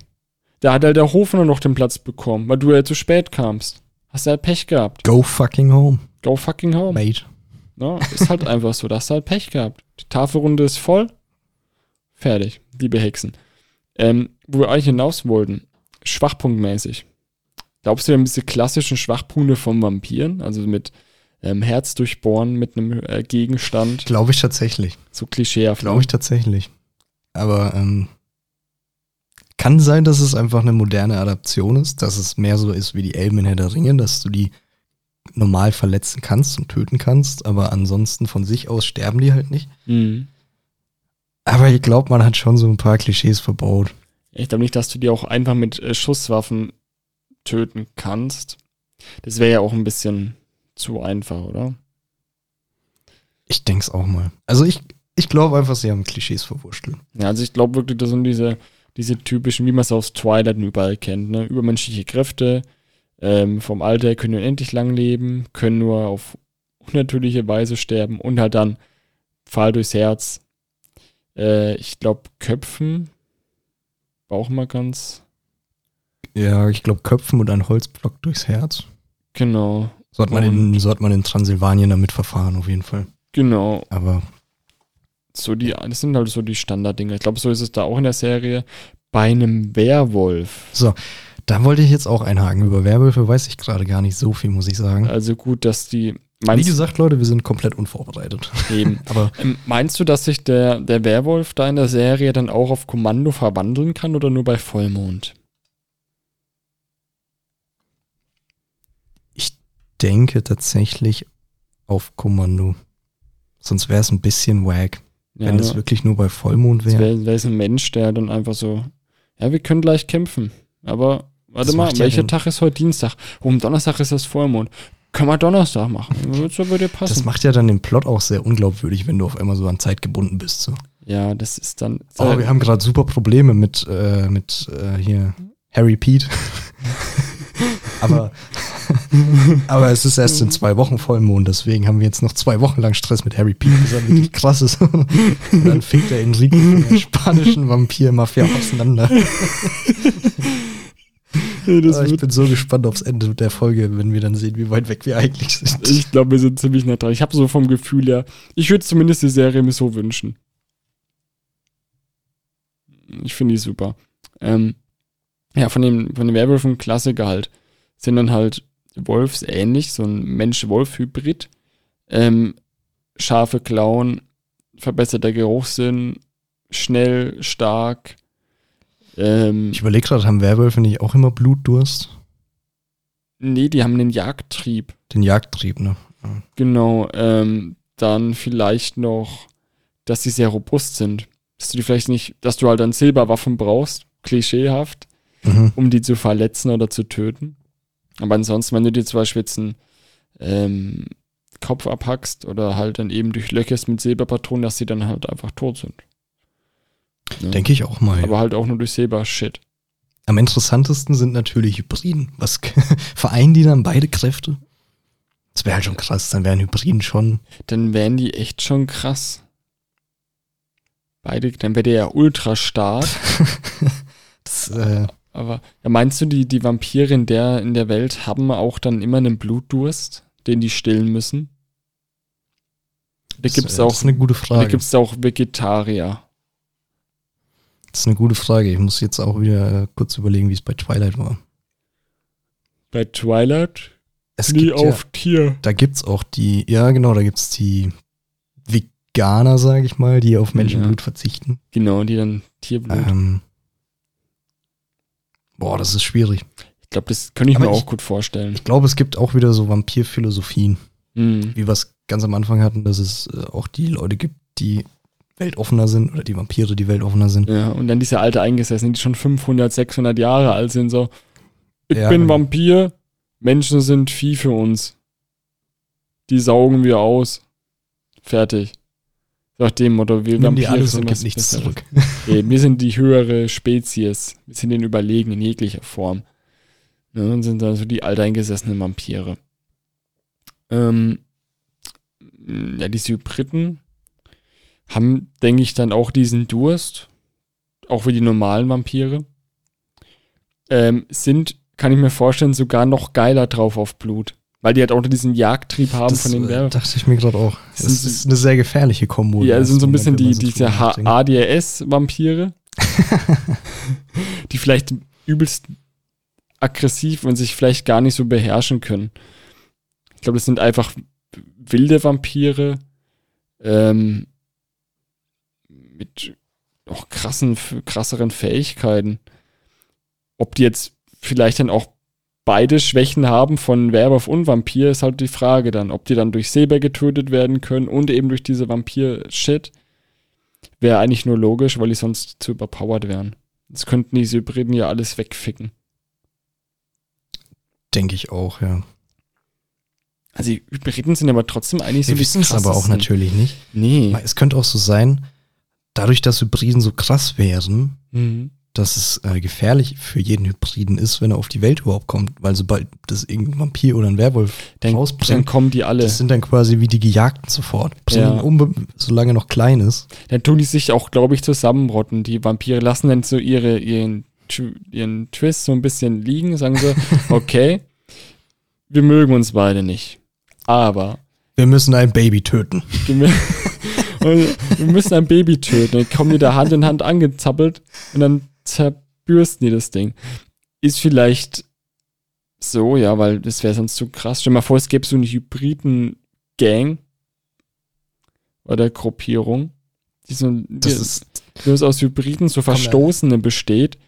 Da hat halt der Hofner noch den Platz bekommen, weil du ja zu spät kamst. Hast du halt Pech gehabt. Go fucking home, Go fucking home. mate. Ne? Ist halt einfach so, da hast du halt Pech gehabt. Die Tafelrunde ist voll. Fertig, liebe Hexen. Ähm, wo wir eigentlich hinaus wollten, schwachpunktmäßig. Glaubst du, haben diese klassischen Schwachpunkte vom Vampiren? Also mit ähm, Herz durchbohren, mit einem äh, Gegenstand, Glaube ich tatsächlich. so klischeehaft. Glaube ich tatsächlich. Aber ähm, kann sein, dass es einfach eine moderne Adaption ist, dass es mehr so ist wie die Elben in Herr der Ringe, dass du die normal verletzen kannst und töten kannst, aber ansonsten von sich aus sterben die halt nicht. Mhm. Aber ich glaube, man hat schon so ein paar Klischees verbaut. Ich glaube nicht, dass du die auch einfach mit äh, Schusswaffen töten kannst. Das wäre ja auch ein bisschen zu einfach, oder? Ich denke es auch mal. Also ich, ich glaube einfach, sie haben Klischees verwurschtelt. Ja, also ich glaube wirklich, das sind diese, diese typischen, wie man es aus Twilight überall kennt, ne? Übermenschliche Kräfte, ähm, vom Alter können unendlich lang leben, können nur auf unnatürliche Weise sterben und halt dann Pfahl durchs Herz. Äh, ich glaube, Köpfen war auch mal ganz, Ja, ich glaube, Köpfen und ein Holzblock durchs Herz. genau, So hat man, in, so hat man in Transsilvanien damit verfahren, auf jeden Fall. genau. Aber So die, das sind halt so die Standarddinger. Ich glaube, so ist es da auch in der Serie. Bei einem Werwolf. so, da wollte ich jetzt auch einhaken. Über Werwölfe weiß ich gerade gar nicht so viel, muss ich sagen. Also gut, dass die. Wie Meinst, gesagt, Leute, wir sind komplett unvorbereitet. eben. Aber Ähm, Meinst du, dass sich der, der Werwolf da in der Serie dann auch auf Kommando verwandeln kann oder nur bei Vollmond? ich denke tatsächlich auf Kommando. Sonst wäre es ein bisschen wack, Ja, wenn es wirklich nur bei Vollmond das wäre. wäre wär es ein Mensch, der dann einfach so, ja, wir können gleich kämpfen. Aber warte Das mal, ja welcher Tag ist heute Dienstag? Oh, am Donnerstag ist das Vollmond. Können wir Donnerstag machen? So bei dir Das passen. macht ja dann den Plot auch sehr unglaubwürdig, wenn du auf einmal so an Zeit gebunden bist. So. ja, das ist dann. Oh, wir haben gerade super Probleme mit, äh, mit äh, hier Harry Pete. aber, aber es ist erst in zwei Wochen Vollmond, deswegen haben wir jetzt noch zwei Wochen lang Stress mit Harry Pete, bis er wirklich krass ist. Und dann fängt der Enrique von der spanischen Vampir-Mafia auseinander. Aber ich bin so gespannt aufs Ende der Folge, wenn wir dann sehen, wie weit weg wir eigentlich sind. ich glaube, wir sind ziemlich nah dran. Ich habe so vom Gefühl her, ich würde zumindest die Serie mir so wünschen. Ich finde die super. Ähm, ja, von den, von den Werwölfen Klassiker halt. Sind dann halt Wolfsähnlich, so ein Mensch-Wolf-Hybrid. Ähm, scharfe Klauen, verbesserter Geruchssinn, schnell, stark. Ähm, Ich überlege gerade, haben Werwölfe nicht auch immer Blutdurst? nee, die haben einen Jagdtrieb. Den Jagdtrieb, ne? Genau, ähm, dann vielleicht noch, dass sie sehr robust sind. Dass du die vielleicht nicht, dass du halt dann Silberwaffen brauchst, klischeehaft, Mhm. um die zu verletzen oder zu töten. Aber ansonsten, wenn du dir zum Beispiel jetzt einen ähm, Kopf abhackst oder halt dann eben durchlöcherst mit Silberpatronen, dass sie dann halt einfach tot sind. Ja. Denke ich auch mal. Aber halt auch nur durch Silber-Shit. Am interessantesten sind natürlich Hybriden. Was vereinen die dann beide Kräfte? Das wäre halt schon krass, dann wären Hybriden schon. Dann wären die echt schon krass. Beide, dann wäre der ja ultra stark. Das, äh, Aber ja, meinst du, die, die Vampire in der, in der Welt haben auch dann immer einen Blutdurst, den die stillen müssen? Da das, gibt es äh, auch, Das ist eine gute da Frage. gibt's auch Vegetarier. Das ist eine gute Frage. Ich muss jetzt auch wieder kurz überlegen, wie es bei Twilight war. Bei Twilight Es nie gibt auf ja, Tier. da gibt's auch die, ja genau, da gibt's die Veganer, sage ich mal, die auf Menschenblut verzichten. Genau, die dann Tierblut. Ähm, boah, das ist schwierig. ich glaube, das könnte ich aber mir ich- auch gut vorstellen. Ich glaube, es gibt auch wieder so Vampirphilosophien, Mhm. wie wir es ganz am Anfang hatten, dass es äh, auch die Leute gibt, die weltoffener sind oder die Vampire, die weltoffener sind. Ja, und dann diese alte Eingesessenen, die schon 500, 600 Jahre alt sind, so, ich Ja, bin genau. Vampir, Menschen sind Vieh für uns. Die saugen wir aus. Fertig. Nach dem Motto, wir Nimm Vampire alles sind und was nichts zurück. Nee, wir sind die höhere Spezies. Wir sind den überlegen in jeglicher Form. Ne, und sind also die alteingesessenen Vampire. Ähm, ja, diese Hybriden haben, denke ich, dann auch diesen Durst. Auch wie die normalen Vampire. Ähm, sind, kann ich mir vorstellen, sogar noch geiler drauf auf Blut. Weil die halt auch diesen Jagdtrieb haben Das von den äh, Werwolfen. dachte ich mir gerade auch. Das Das sind- ist eine sehr gefährliche Kombo. Ja, es sind so ein bisschen die, diese. ADS-Vampire, die vielleicht übelst aggressiv und sich vielleicht gar nicht so beherrschen können. Ich glaube, das sind einfach wilde Vampire ähm, mit auch krassen, krasseren Fähigkeiten. Ob die jetzt vielleicht dann auch beide Schwächen haben von Werwolf und Vampir, ist halt die Frage dann. Ob die dann durch Säber getötet werden können und eben durch diese Vampir-Shit, wäre eigentlich nur logisch, weil die sonst zu überpowered wären. Das könnten diese Hybriden ja alles wegficken. Denke ich auch, ja. Also die Hybriden sind aber trotzdem eigentlich so Wir wissen es aber auch natürlich nicht. Nee. Es könnte auch so sein, dadurch, dass Hybriden so krass wären, Mhm. dass es äh, gefährlich für jeden Hybriden ist, wenn er auf die Welt überhaupt kommt. Weil sobald das irgendein Vampir oder ein Werwolf Dann, dann rausbringt, kommen die alle. das sind dann quasi wie die Gejagten sofort. Ja. um, solange er noch klein ist. Dann tun die sich auch, glaube ich, zusammenrotten. Die Vampire lassen dann so ihre, ihren, ihren Twist so ein bisschen liegen, sagen so, okay, wir mögen uns beide nicht. Aber Wir müssen ein Baby töten. und wir müssen ein Baby töten. Dann kommen die da Hand in Hand angezappelt und dann zerbürsten die das Ding. Ist vielleicht so, ja, weil das wäre sonst zu krass. Stell dir mal vor, es gäbe so eine hybriden Gang oder Gruppierung, die so Das die, ist, bloß aus Hybriden so Komm. Verstoßene besteht.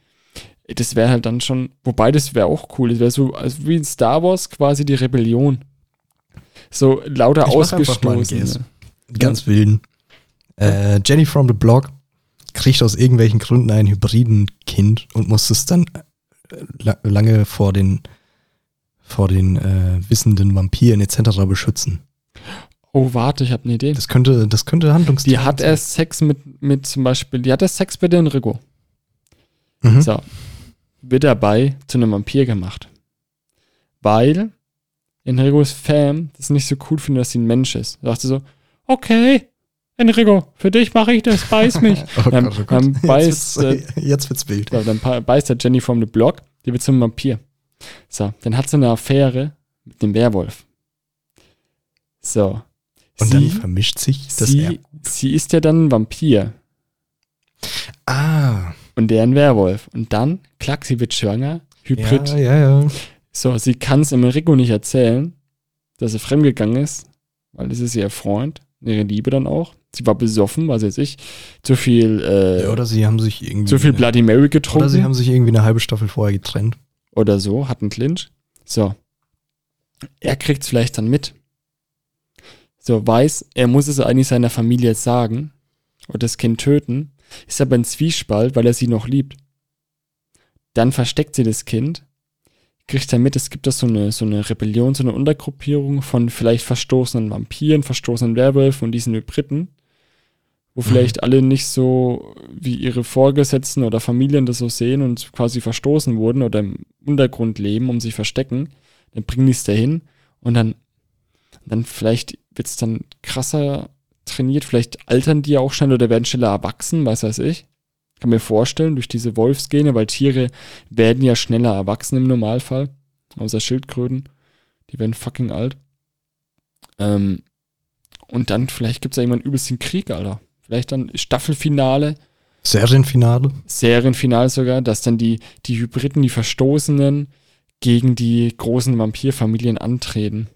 Das wäre halt dann schon, wobei das wäre auch cool. Das wäre so also wie in Star Wars quasi die Rebellion. So lauter Ich Ausgestoßene. ganz wilden. Äh, Jenny from the Block kriegt aus irgendwelchen Gründen ein hybriden Kind und muss es dann äh, la lange vor den vor den äh, wissenden Vampiren etc. beschützen. Oh, warte, ich habe eine Idee. Das könnte, das könnte Handlungs. Die hat erst Sex mit, mit zum Beispiel, die hat erst Sex mit den Rigo. Mhm. So. Wird dabei zu einem Vampir gemacht. Weil Enrigos Fam das nicht so cool findet, dass sie ein Mensch ist. Da dachte so, okay, Enrico, für dich mache ich das, beiß mich. Oh Dann- Gott, oh dann beißt, Jetzt wird's, jetzt wird's wild. So, dann beißt der Jenny the Block, die wird zum Vampir. So, dann hat sie eine Affäre mit dem Werwolf. So. Und dann sie, vermischt sich das sie, Erb. sie ist ja dann ein Vampir Ah, und der ein Werwolf. Und dann, klack, sie wird schwanger, Hybrid. ja, ja, ja. So, sie kann es Enrico nicht erzählen, dass sie fremdgegangen ist, weil das ist ihr Freund, ihre Liebe dann auch. Sie war besoffen, was weiß ich, zu viel, äh, ja oder sie haben sich irgendwie. zu viel Bloody Mary getrunken. Oder sie haben sich irgendwie eine halbe Staffel vorher getrennt. oder so, hat einen Clinch. So. Er kriegt es vielleicht dann mit. So, weiß, er muss es eigentlich seiner Familie sagen und das Kind töten, ist aber ein Zwiespalt, weil er sie noch liebt. Dann versteckt sie das Kind, kriegt er mit, es gibt da so eine, so eine Rebellion, so eine Untergruppierung von vielleicht verstoßenen Vampiren, verstoßenen Werwölfen und diesen Hybriden, wo vielleicht alle nicht so wie ihre Vorgesetzten oder Familien das so sehen und quasi verstoßen wurden oder im Untergrund leben, um sich verstecken, dann bringen die es dahin und dann, dann vielleicht wird es dann krasser trainiert, vielleicht altern die ja auch schneller oder werden schneller erwachsen, was weiß ich. Kann mir vorstellen, durch diese Wolfsgene, weil Tiere werden ja schneller erwachsen im Normalfall, außer Schildkröten, die werden fucking alt. Ähm, und dann vielleicht gibt es ja irgendwann übelst den Krieg, Alter. Vielleicht dann Staffelfinale, Serienfinale. Serienfinale sogar, dass dann die, die Hybriden, die Verstoßenen gegen die großen Vampirfamilien antreten.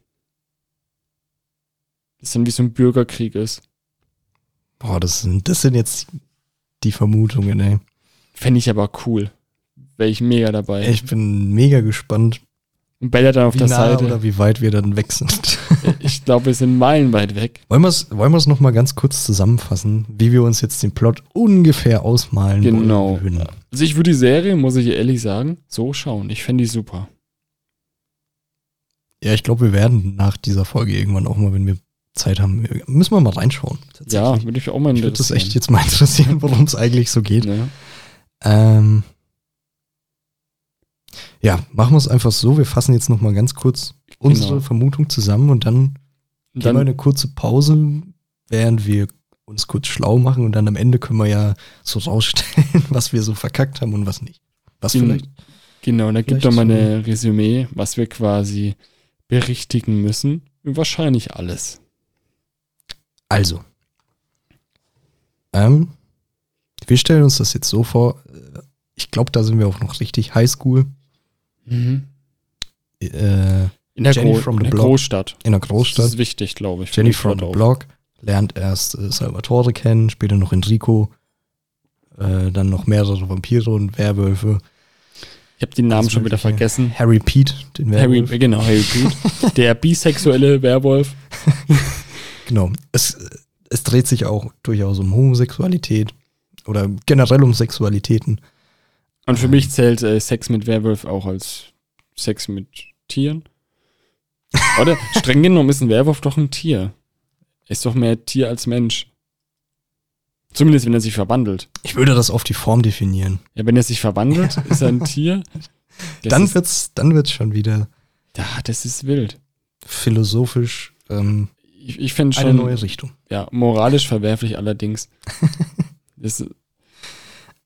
Das dann wie so ein Bürgerkrieg ist. Boah, das sind, das sind jetzt die Vermutungen, ey. Fände ich aber cool. Wäre ich mega dabei. Ich bin mega gespannt, Und Bella dann auf wie der nah Seite. oder wie weit wir dann weg sind. Ich glaube, wir sind meilenweit weg. wollen wir es wollen wir's noch mal ganz kurz zusammenfassen, wie wir uns jetzt den Plot ungefähr ausmalen Genau. würden? Also ich würde die Serie, muss ich ehrlich sagen, so schauen. Ich fände die super. Ja, ich glaube, wir werden nach dieser Folge irgendwann auch mal, wenn wir Zeit haben, müssen wir mal reinschauen. Ja, würde ich auch mal Ich würde das interessieren. echt jetzt mal interessieren, worum es eigentlich so geht. Ja. Ähm, ja, machen wir es einfach so. Wir fassen jetzt noch mal ganz kurz unsere Genau. Vermutung zusammen und dann Und gehen wir dann, eine kurze Pause, während wir uns kurz schlau machen und dann am Ende können wir ja so rausstellen, was wir so verkackt haben und was nicht. Was In- vielleicht? genau, da gibt doch mal eine Resümee, was wir quasi berichtigen müssen. Wahrscheinlich alles. Also, ähm, wir stellen uns das jetzt so vor. äh, Ich glaube, da sind wir auch noch richtig Highschool. Mhm. Äh, In der, Jenny Gro from in the der Block. Großstadt. in Das Großstadt. ist wichtig, glaube ich. Jenny from the. Block lernt erst äh, Salvatore kennen, später noch Enrico, äh, dann noch mehrere Vampire und Werwölfe. Ich habe den Namen schon wieder vergessen. Harry Pete, den Harry, Werwolf. genau, Harry Pete. der bisexuelle Werwolf. Genau. Es, es dreht sich auch durchaus um Homosexualität oder generell um Sexualitäten. Und für mich zählt äh, Sex mit Werwolf auch als Sex mit Tieren. Oder? Streng genommen ist ein Werwolf doch ein Tier. Er ist doch mehr Tier als Mensch. Zumindest wenn er sich verwandelt. Ich würde das auf die Form definieren. Ja, wenn er sich verwandelt, ist er ein Tier. Das dann ist, wird's, dann wird's schon wieder ja, das ist wild. philosophisch ähm, Ich, ich eine schon, neue Richtung. ja, moralisch verwerflich allerdings. Das,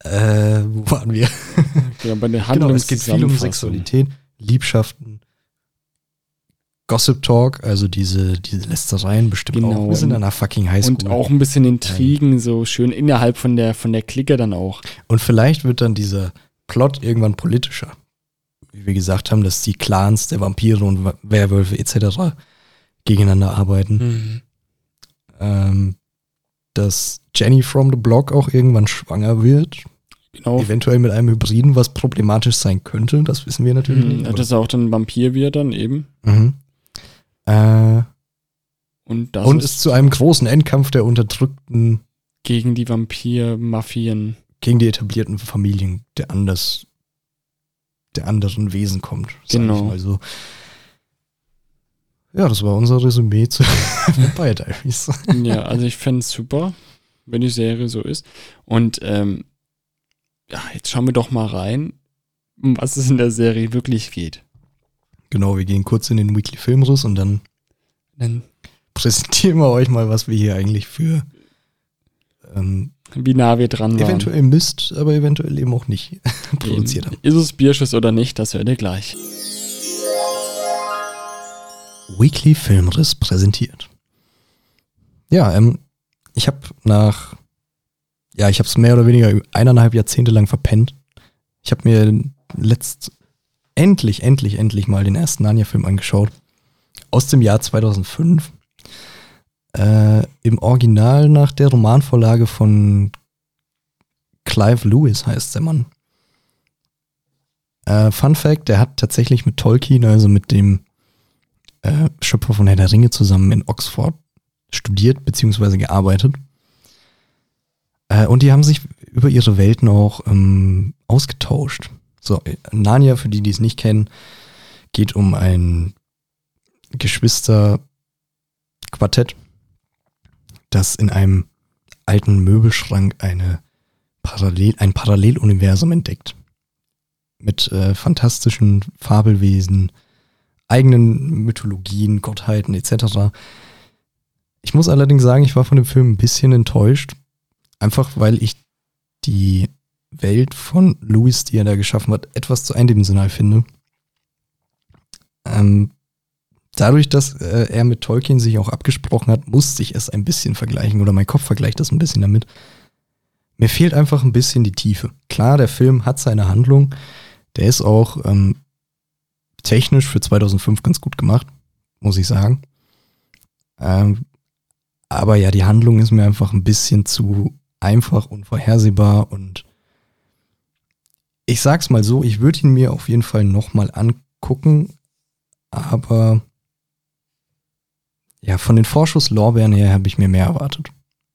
Äh, wo waren wir? ja, bei der Genau, es geht viel um. Sexualität, Liebschaften, Gossip Talk, also diese, diese Lästereien bestimmt Genau, auch. Wir sind und- an einer fucking Highschool. Und auch ein bisschen Intrigen, so schön innerhalb von der, von der Clique dann auch. Und vielleicht wird dann dieser Plot irgendwann politischer. Wie wir gesagt haben, dass die Clans der Vampire und Werwölfe etc. gegeneinander arbeiten. Mhm. Ähm, dass Jenny from the Block auch irgendwann schwanger wird. Genau. Eventuell mit einem Hybriden, was problematisch sein könnte. Das wissen wir natürlich Mhm, nicht. dass er auch dann Vampir wird dann eben. Mhm. Äh, Und das und ist es zu einem großen Endkampf der Unterdrückten gegen die Vampir-Mafien. gegen die etablierten Familien der anders der anderen Wesen kommt. sag Genau. Ich mal so. Ja, das war unser Resümee zu Vampire Diaries. Ja, also ich fände es super, wenn die Serie so ist. Und ähm, ja, jetzt schauen wir doch mal rein, um was es in der Serie wirklich geht. Genau, wir gehen kurz in den Weekly Filmriss und dann Dann, präsentieren wir euch mal, was wir hier eigentlich für ähm, wie nah wir dran waren. eventuell Mist, aber eventuell eben auch nicht produziert haben. Ist es Bierschuss oder nicht, das hört ihr gleich. Weekly Filmriss präsentiert. Ja, ähm, ich habe nach, ja, ich habe es mehr oder weniger eineinhalb Jahrzehnte lang verpennt. Ich habe mir letzt, endlich, endlich, endlich mal den ersten Narnia-Film angeschaut. Aus dem Jahr 2005. Äh, Im Original nach der Romanvorlage von Clive Lewis heißt der Mann. Äh, Fun Fact, der hat tatsächlich mit Tolkien, also mit dem äh, Schöpfer von Herr der Ringe zusammen in Oxford studiert bzw. gearbeitet. Äh, und die haben sich über ihre Welten auch ähm, ausgetauscht. So, äh, Narnia, für die, die es nicht kennen, geht um ein Geschwisterquartett, das in einem alten Möbelschrank eine Parallel, ein Paralleluniversum entdeckt. Mit äh, fantastischen Fabelwesen, eigenen Mythologien, Gottheiten etc. Ich muss allerdings sagen, ich war von dem Film ein bisschen enttäuscht. Einfach weil ich die Welt von Louis, die er da geschaffen hat, etwas zu eindimensional finde. Ähm, dadurch, dass äh, er mit Tolkien sich auch abgesprochen hat, musste ich es ein bisschen vergleichen oder mein Kopf vergleicht das ein bisschen damit. mir fehlt einfach ein bisschen die Tiefe. Klar, der Film hat seine Handlung. Der ist auch ähm, technisch für 2005 ganz gut gemacht, muss ich sagen. Ähm, aber ja, die Handlung ist mir einfach ein bisschen zu einfach und vorhersehbar und ich sag's mal so, ich würde ihn mir auf jeden Fall nochmal angucken, aber ja, von den Vorschusslorbeeren her habe ich mir mehr erwartet.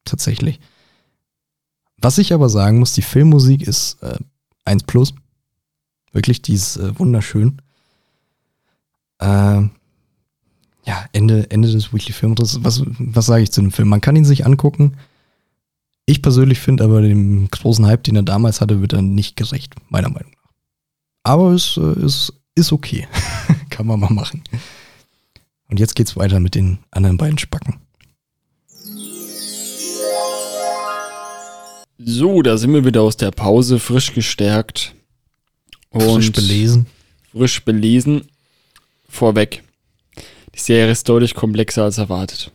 Tatsächlich. Was ich aber sagen muss, die Filmmusik ist äh, 1 plus. Wirklich, die ist äh, wunderschön. Äh, ja, Ende, Ende des Weekly Filmriss. Was, was sage ich zu dem Film? Man kann ihn sich angucken. Ich persönlich finde aber dem großen Hype, den er damals hatte, wird er nicht gerecht, meiner Meinung nach. Aber es äh, ist, ist okay. kann man mal machen. Und jetzt geht's weiter mit den anderen beiden Spacken. So, da sind wir wieder aus der Pause, frisch gestärkt. Und frisch belesen. Frisch belesen. Vorweg. Die Serie ist deutlich komplexer als erwartet.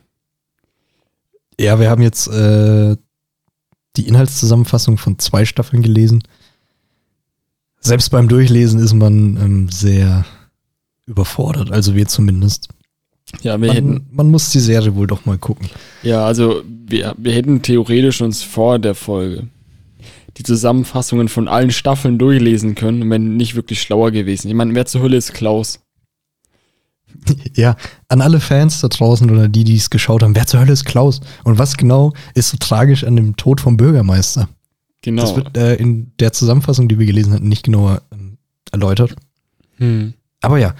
Ja, wir haben jetzt äh, die Inhaltszusammenfassung von zwei Staffeln gelesen. Selbst beim Durchlesen ist man ähm, sehr überfordert, also wir zumindest. Ja, wir man, hätten. Man muss die Serie wohl doch mal gucken. Ja, also wir, wir hätten theoretisch uns vor der Folge die Zusammenfassungen von allen Staffeln durchlesen können und wenn nicht wirklich schlauer gewesen. Ich meine, wer zur Hölle ist Klaus? Ja, an alle Fans da draußen oder die, die es geschaut haben, wer zur Hölle ist Klaus? Und was genau ist so tragisch an dem Tod vom Bürgermeister? Genau. Das wird äh, in der Zusammenfassung, die wir gelesen hatten, nicht genauer ähm, erläutert. Hm. Aber ja,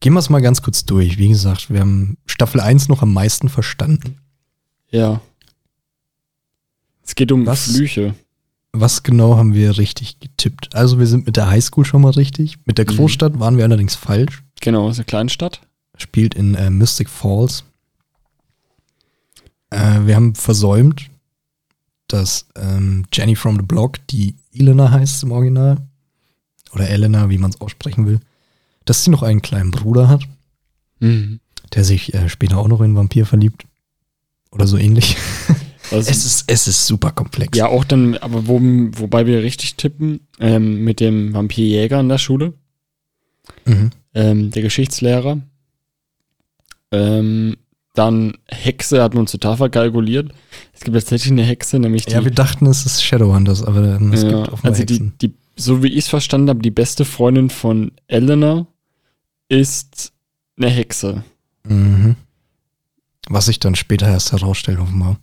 Gehen wir es mal ganz kurz durch. Wie gesagt, wir haben Staffel 1 noch am meisten verstanden. Ja. Es geht um was, Flüche. Was genau haben wir richtig getippt? Also wir sind mit der Highschool schon mal richtig. Mit der mhm. Großstadt mhm. waren wir allerdings falsch. Genau, ist eine Kleinstadt. Spielt in äh, Mystic Falls. Äh, wir haben versäumt, dass ähm, Jenny from the Block, die Elena heißt im Original, oder Elena, wie man es aussprechen will, dass sie noch einen kleinen Bruder hat, mhm. der sich äh, später auch noch in Vampir verliebt. Oder so ähnlich. Also, es, ist, es ist super komplex. Ja, auch dann, aber wo, wobei wir richtig tippen, ähm, mit dem Vampirjäger in der Schule, mhm. Ähm, der Geschichtslehrer, ähm, dann Hexe hat man total verkalkuliert. Es gibt tatsächlich eine Hexe, nämlich die. Ja, wir dachten, es ist Shadowhunters, aber ähm, es ja, gibt auch Also Hexen. die, die, so wie ich es verstanden habe, die beste Freundin von Eleanor ist eine Hexe. Mhm. Was sich dann später erst herausstellt, offenbar.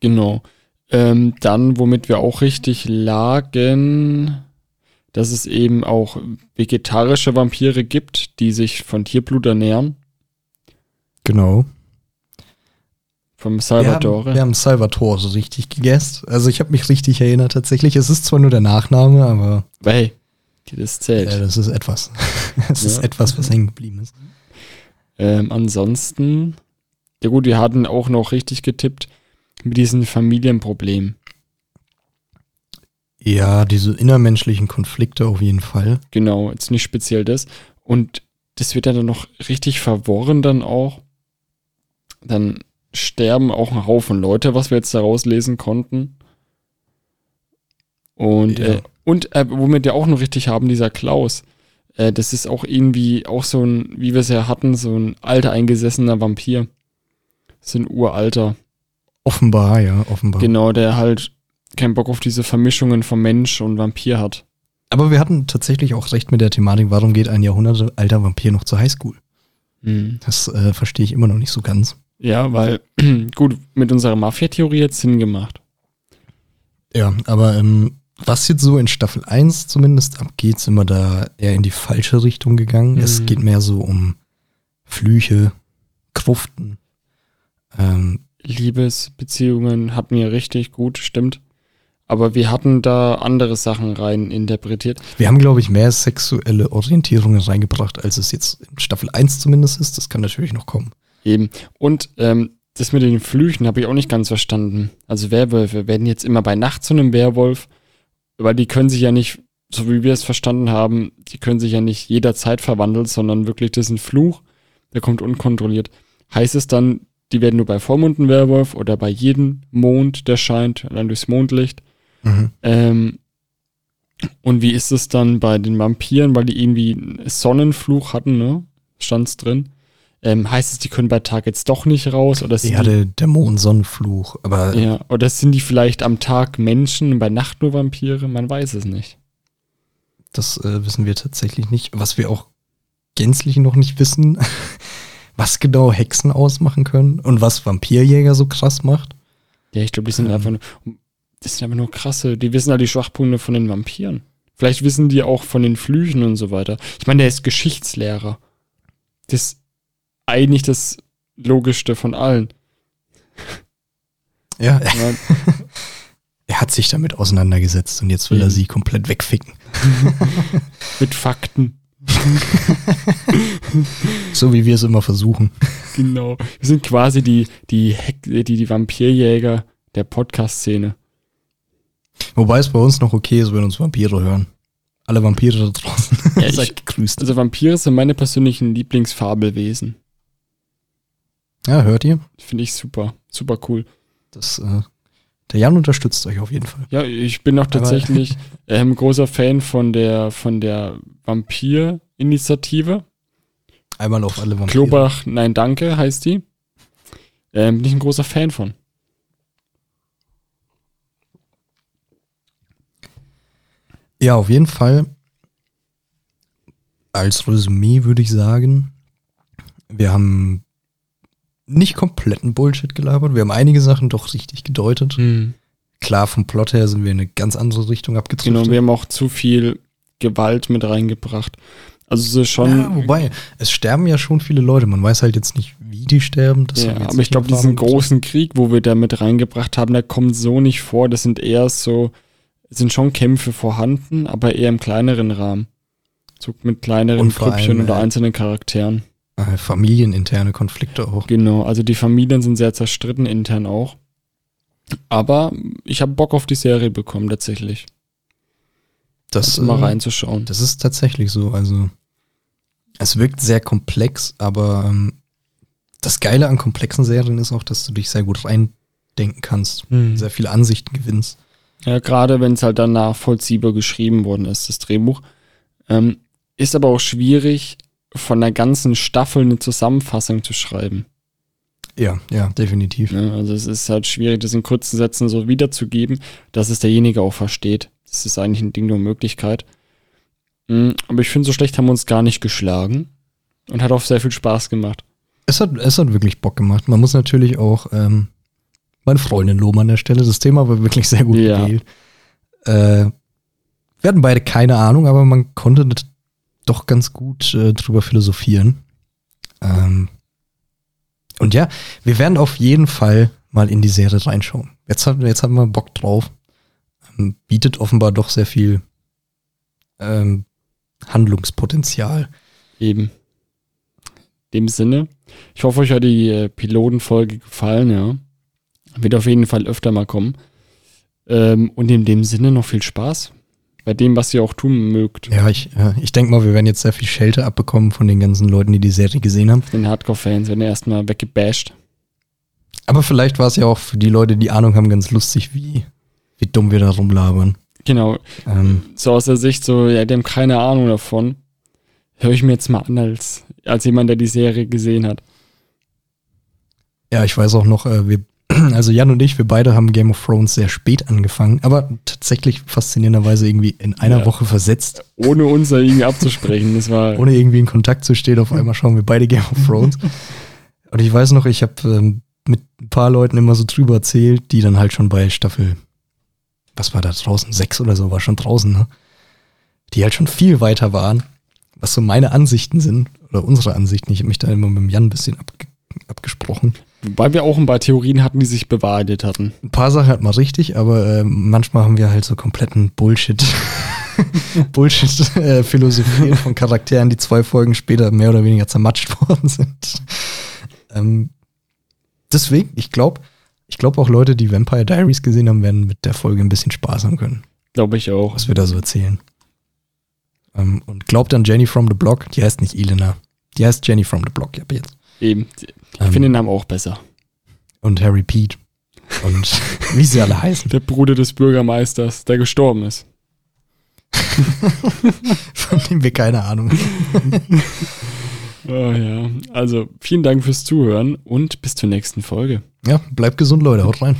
Genau. Ähm, dann, womit wir auch richtig lagen, dass es eben auch vegetarische Vampire gibt, die sich von Tierblut ernähren. Genau. Vom Salvatore. Wir haben, wir haben Salvatore so richtig gegessen. Also ich habe mich richtig erinnert tatsächlich. Es ist zwar nur der Nachname, aber. Hey, das zählt. Ja, das ist etwas. Es ja. ist etwas, was hängen geblieben ist. Ähm, ansonsten, ja gut, wir hatten auch noch richtig getippt mit diesem Familienproblem. Ja, diese innermenschlichen Konflikte auf jeden Fall. Genau, jetzt nicht speziell das. Und das wird ja dann noch richtig verworren dann auch. Dann sterben auch ein Haufen Leute, was wir jetzt daraus lesen konnten. Und, ja. äh, und äh, womit wir auch noch richtig haben, dieser Klaus. Äh, das ist auch irgendwie auch so ein, wie wir es ja hatten, so ein alter eingesessener Vampir. So ein uralter. Offenbar, ja, offenbar. Genau, der halt keinen Bock auf diese Vermischungen von Mensch und Vampir hat. Aber wir hatten tatsächlich auch recht mit der Thematik, warum geht ein jahrhundertealter Vampir noch zur Highschool? Mhm. Das äh, verstehe ich immer noch nicht so ganz. Ja, weil, gut, mit unserer Mafia-Theorie jetzt Sinn gemacht. Ja, aber ähm, was jetzt so in Staffel 1 zumindest abgeht, sind wir da eher in die falsche Richtung gegangen. Mhm. Es geht mehr so um Flüche, Kruften. Ähm, Liebesbeziehungen hatten wir richtig gut, stimmt. Aber wir hatten da andere Sachen rein interpretiert. Wir haben, glaube ich, mehr sexuelle Orientierungen reingebracht, als es jetzt in Staffel 1 zumindest ist. Das kann natürlich noch kommen. Eben. Und ähm, das mit den Flüchen habe ich auch nicht ganz verstanden. Also Werwölfe werden jetzt immer bei Nacht zu einem Werwolf, weil die können sich ja nicht, so wie wir es verstanden haben, die können sich ja nicht jederzeit verwandeln, sondern wirklich, das ist ein Fluch, der kommt unkontrolliert. Heißt es dann, die werden nur bei Vollmond ein Werwolf oder bei jedem Mond, der scheint, dann durchs Mondlicht. Mhm. Ähm, und wie ist es dann bei den Vampiren, weil die irgendwie einen Sonnenfluch hatten, ne? Stand's drin. Ähm, heißt es, die können bei Tag jetzt doch nicht raus? Oder sind Ja, die, der Dämonensonnenfluch. Aber ja, oder sind die vielleicht am Tag Menschen und bei Nacht nur Vampire? Man weiß es nicht. das äh, wissen wir tatsächlich nicht. Was wir auch gänzlich noch nicht wissen, was genau Hexen ausmachen können und was Vampirjäger so krass macht. Ja, ich glaube, die sind Ähm. einfach nur, das sind einfach nur krasse. Die wissen halt die Schwachpunkte von den Vampiren. Vielleicht wissen die auch von den Flüchen und so weiter. Ich meine, der ist Geschichtslehrer. Das ist eigentlich das Logischste von allen. Ja, Ja, er hat sich damit auseinandergesetzt und jetzt will er Mhm. sie komplett wegficken. mit Fakten. So wie wir es immer versuchen. Genau. Wir sind quasi die, die, Heck, die, die Vampirjäger der Podcast-Szene. Wobei es bei uns noch okay ist, wenn uns Vampire hören. Alle Vampire da draußen. Ja, ich- Seid gegrüßt. Also Vampire sind meine persönlichen Lieblingsfabelwesen. Ja, hört ihr? Finde ich super. Super cool. Das, äh, der Jan unterstützt euch auf jeden Fall. Ja, ich bin auch tatsächlich ähm, großer Fan von der, von der Vampir-Initiative. Einmal auf alle Vampire. Klobach, nein, danke, heißt die. Ähm, bin ich ein großer Fan von. Ja, auf jeden Fall. Als Resümee würde ich sagen, wir haben nicht kompletten Bullshit gelabert. Wir haben einige Sachen doch richtig gedeutet. Klar, vom Plot her sind wir in eine ganz andere Richtung Genau, abgezogen. wir haben auch zu viel Gewalt mit reingebracht. Also es ist schon. ja, wobei, es sterben ja schon viele Leute. Man weiß halt jetzt nicht, wie die sterben. Das Ja, aber ich glaube, diesen großen Krieg, wo wir da mit reingebracht haben, der kommt so nicht vor. Das sind eher so, sind schon Kämpfe vorhanden, aber eher im kleineren Rahmen. So mit kleineren Grüppchen oder äh, einzelnen Charakteren. Äh, familieninterne Konflikte auch. Genau, also die Familien sind sehr zerstritten, intern auch. Aber ich habe Bock auf die Serie bekommen, tatsächlich. Das, Also mal äh, reinzuschauen. Das ist tatsächlich so. Also, es wirkt sehr komplex, aber ähm, das Geile an komplexen Serien ist auch, dass du dich sehr gut reindenken kannst. Mhm. Sehr viele Ansichten gewinnst. Ja, gerade wenn es halt dann nachvollziehbar geschrieben worden ist, das Drehbuch. Ähm, ist aber auch schwierig, von der ganzen Staffel eine Zusammenfassung zu schreiben. Ja, ja, definitiv. Ne? Also es ist halt schwierig, das in kurzen Sätzen so wiederzugeben, dass es derjenige auch versteht. Das ist eigentlich ein Ding der Möglichkeit. Mm, Aber ich finde, so schlecht haben wir uns gar nicht geschlagen und hat auch sehr viel Spaß gemacht. Es hat, es hat wirklich Bock gemacht. Man muss natürlich auch ähm, meine Freundin loben an der Stelle. Das Thema war wirklich sehr gut Ja. gewählt. Äh, wir hatten beide keine Ahnung, aber man konnte doch ganz gut äh, drüber philosophieren. Ähm, und ja, wir werden auf jeden Fall mal in die Serie reinschauen. Jetzt, hat, jetzt haben wir Bock drauf. Ähm, bietet offenbar doch sehr viel ähm, Handlungspotenzial. Eben. In dem Sinne, ich hoffe, euch hat die äh, Pilotenfolge gefallen, ja. Wird auf jeden Fall öfter mal kommen. Ähm, und in dem Sinne noch viel Spaß bei dem, was ihr auch tun mögt. Ja, ich, ich denke mal, wir werden jetzt sehr viel Schelte abbekommen von den ganzen Leuten, die die Serie gesehen haben. Den Hardcore-Fans werden erstmal weggebasht. Aber vielleicht war es ja auch für die Leute, die Ahnung haben, ganz lustig, wie, wie dumm wir da rumlabern. Genau, Ähm, so aus der Sicht, so, ja, die haben keine Ahnung davon. Höre ich mir jetzt mal an, als, als jemand, der die Serie gesehen hat. ja, ich weiß auch noch, äh, wir, also Jan und ich, wir beide haben Game of Thrones sehr spät angefangen, aber tatsächlich faszinierenderweise irgendwie in einer Ja. Woche versetzt, Ohne uns da irgendwie abzusprechen. Das war. ohne irgendwie in Kontakt zu stehen. Auf einmal schauen wir beide Game of Thrones. Und ich weiß noch, ich habe ähm, mit ein paar Leuten immer so drüber erzählt, die dann halt schon bei Staffel, was war da draußen, sechs oder so, war schon draußen, ne? Die halt schon viel weiter waren, was so meine Ansichten sind, oder unsere Ansichten. Ich habe mich da immer mit dem Jan ein bisschen abge abgesprochen. Wobei wir auch ein paar Theorien hatten, die sich bewahrheitet hatten. Ein paar Sachen hat man richtig, aber äh, manchmal haben wir halt so kompletten Bullshit. Bullshit-Philosophien von Charakteren, die zwei Folgen später mehr oder weniger zermatscht worden sind. Ähm, deswegen, ich glaube, ich glaube auch Leute, die Vampire Diaries gesehen haben, werden mit der Folge ein bisschen Spaß haben können, Glaube ich auch. was wir da so erzählen. Ähm, und glaubt an Jenny from the Block, die heißt nicht Elena. Die heißt Jenny from the Block, ja, jetzt. Eben. Ich Ähm, finde den Namen auch besser. Und Harry Pete. Und wie sie alle heißen. Der Bruder des Bürgermeisters, der gestorben ist. Von dem wir keine Ahnung haben. Oh ja. Also vielen Dank fürs Zuhören und bis zur nächsten Folge. Ja, bleibt gesund, Leute. Haut rein.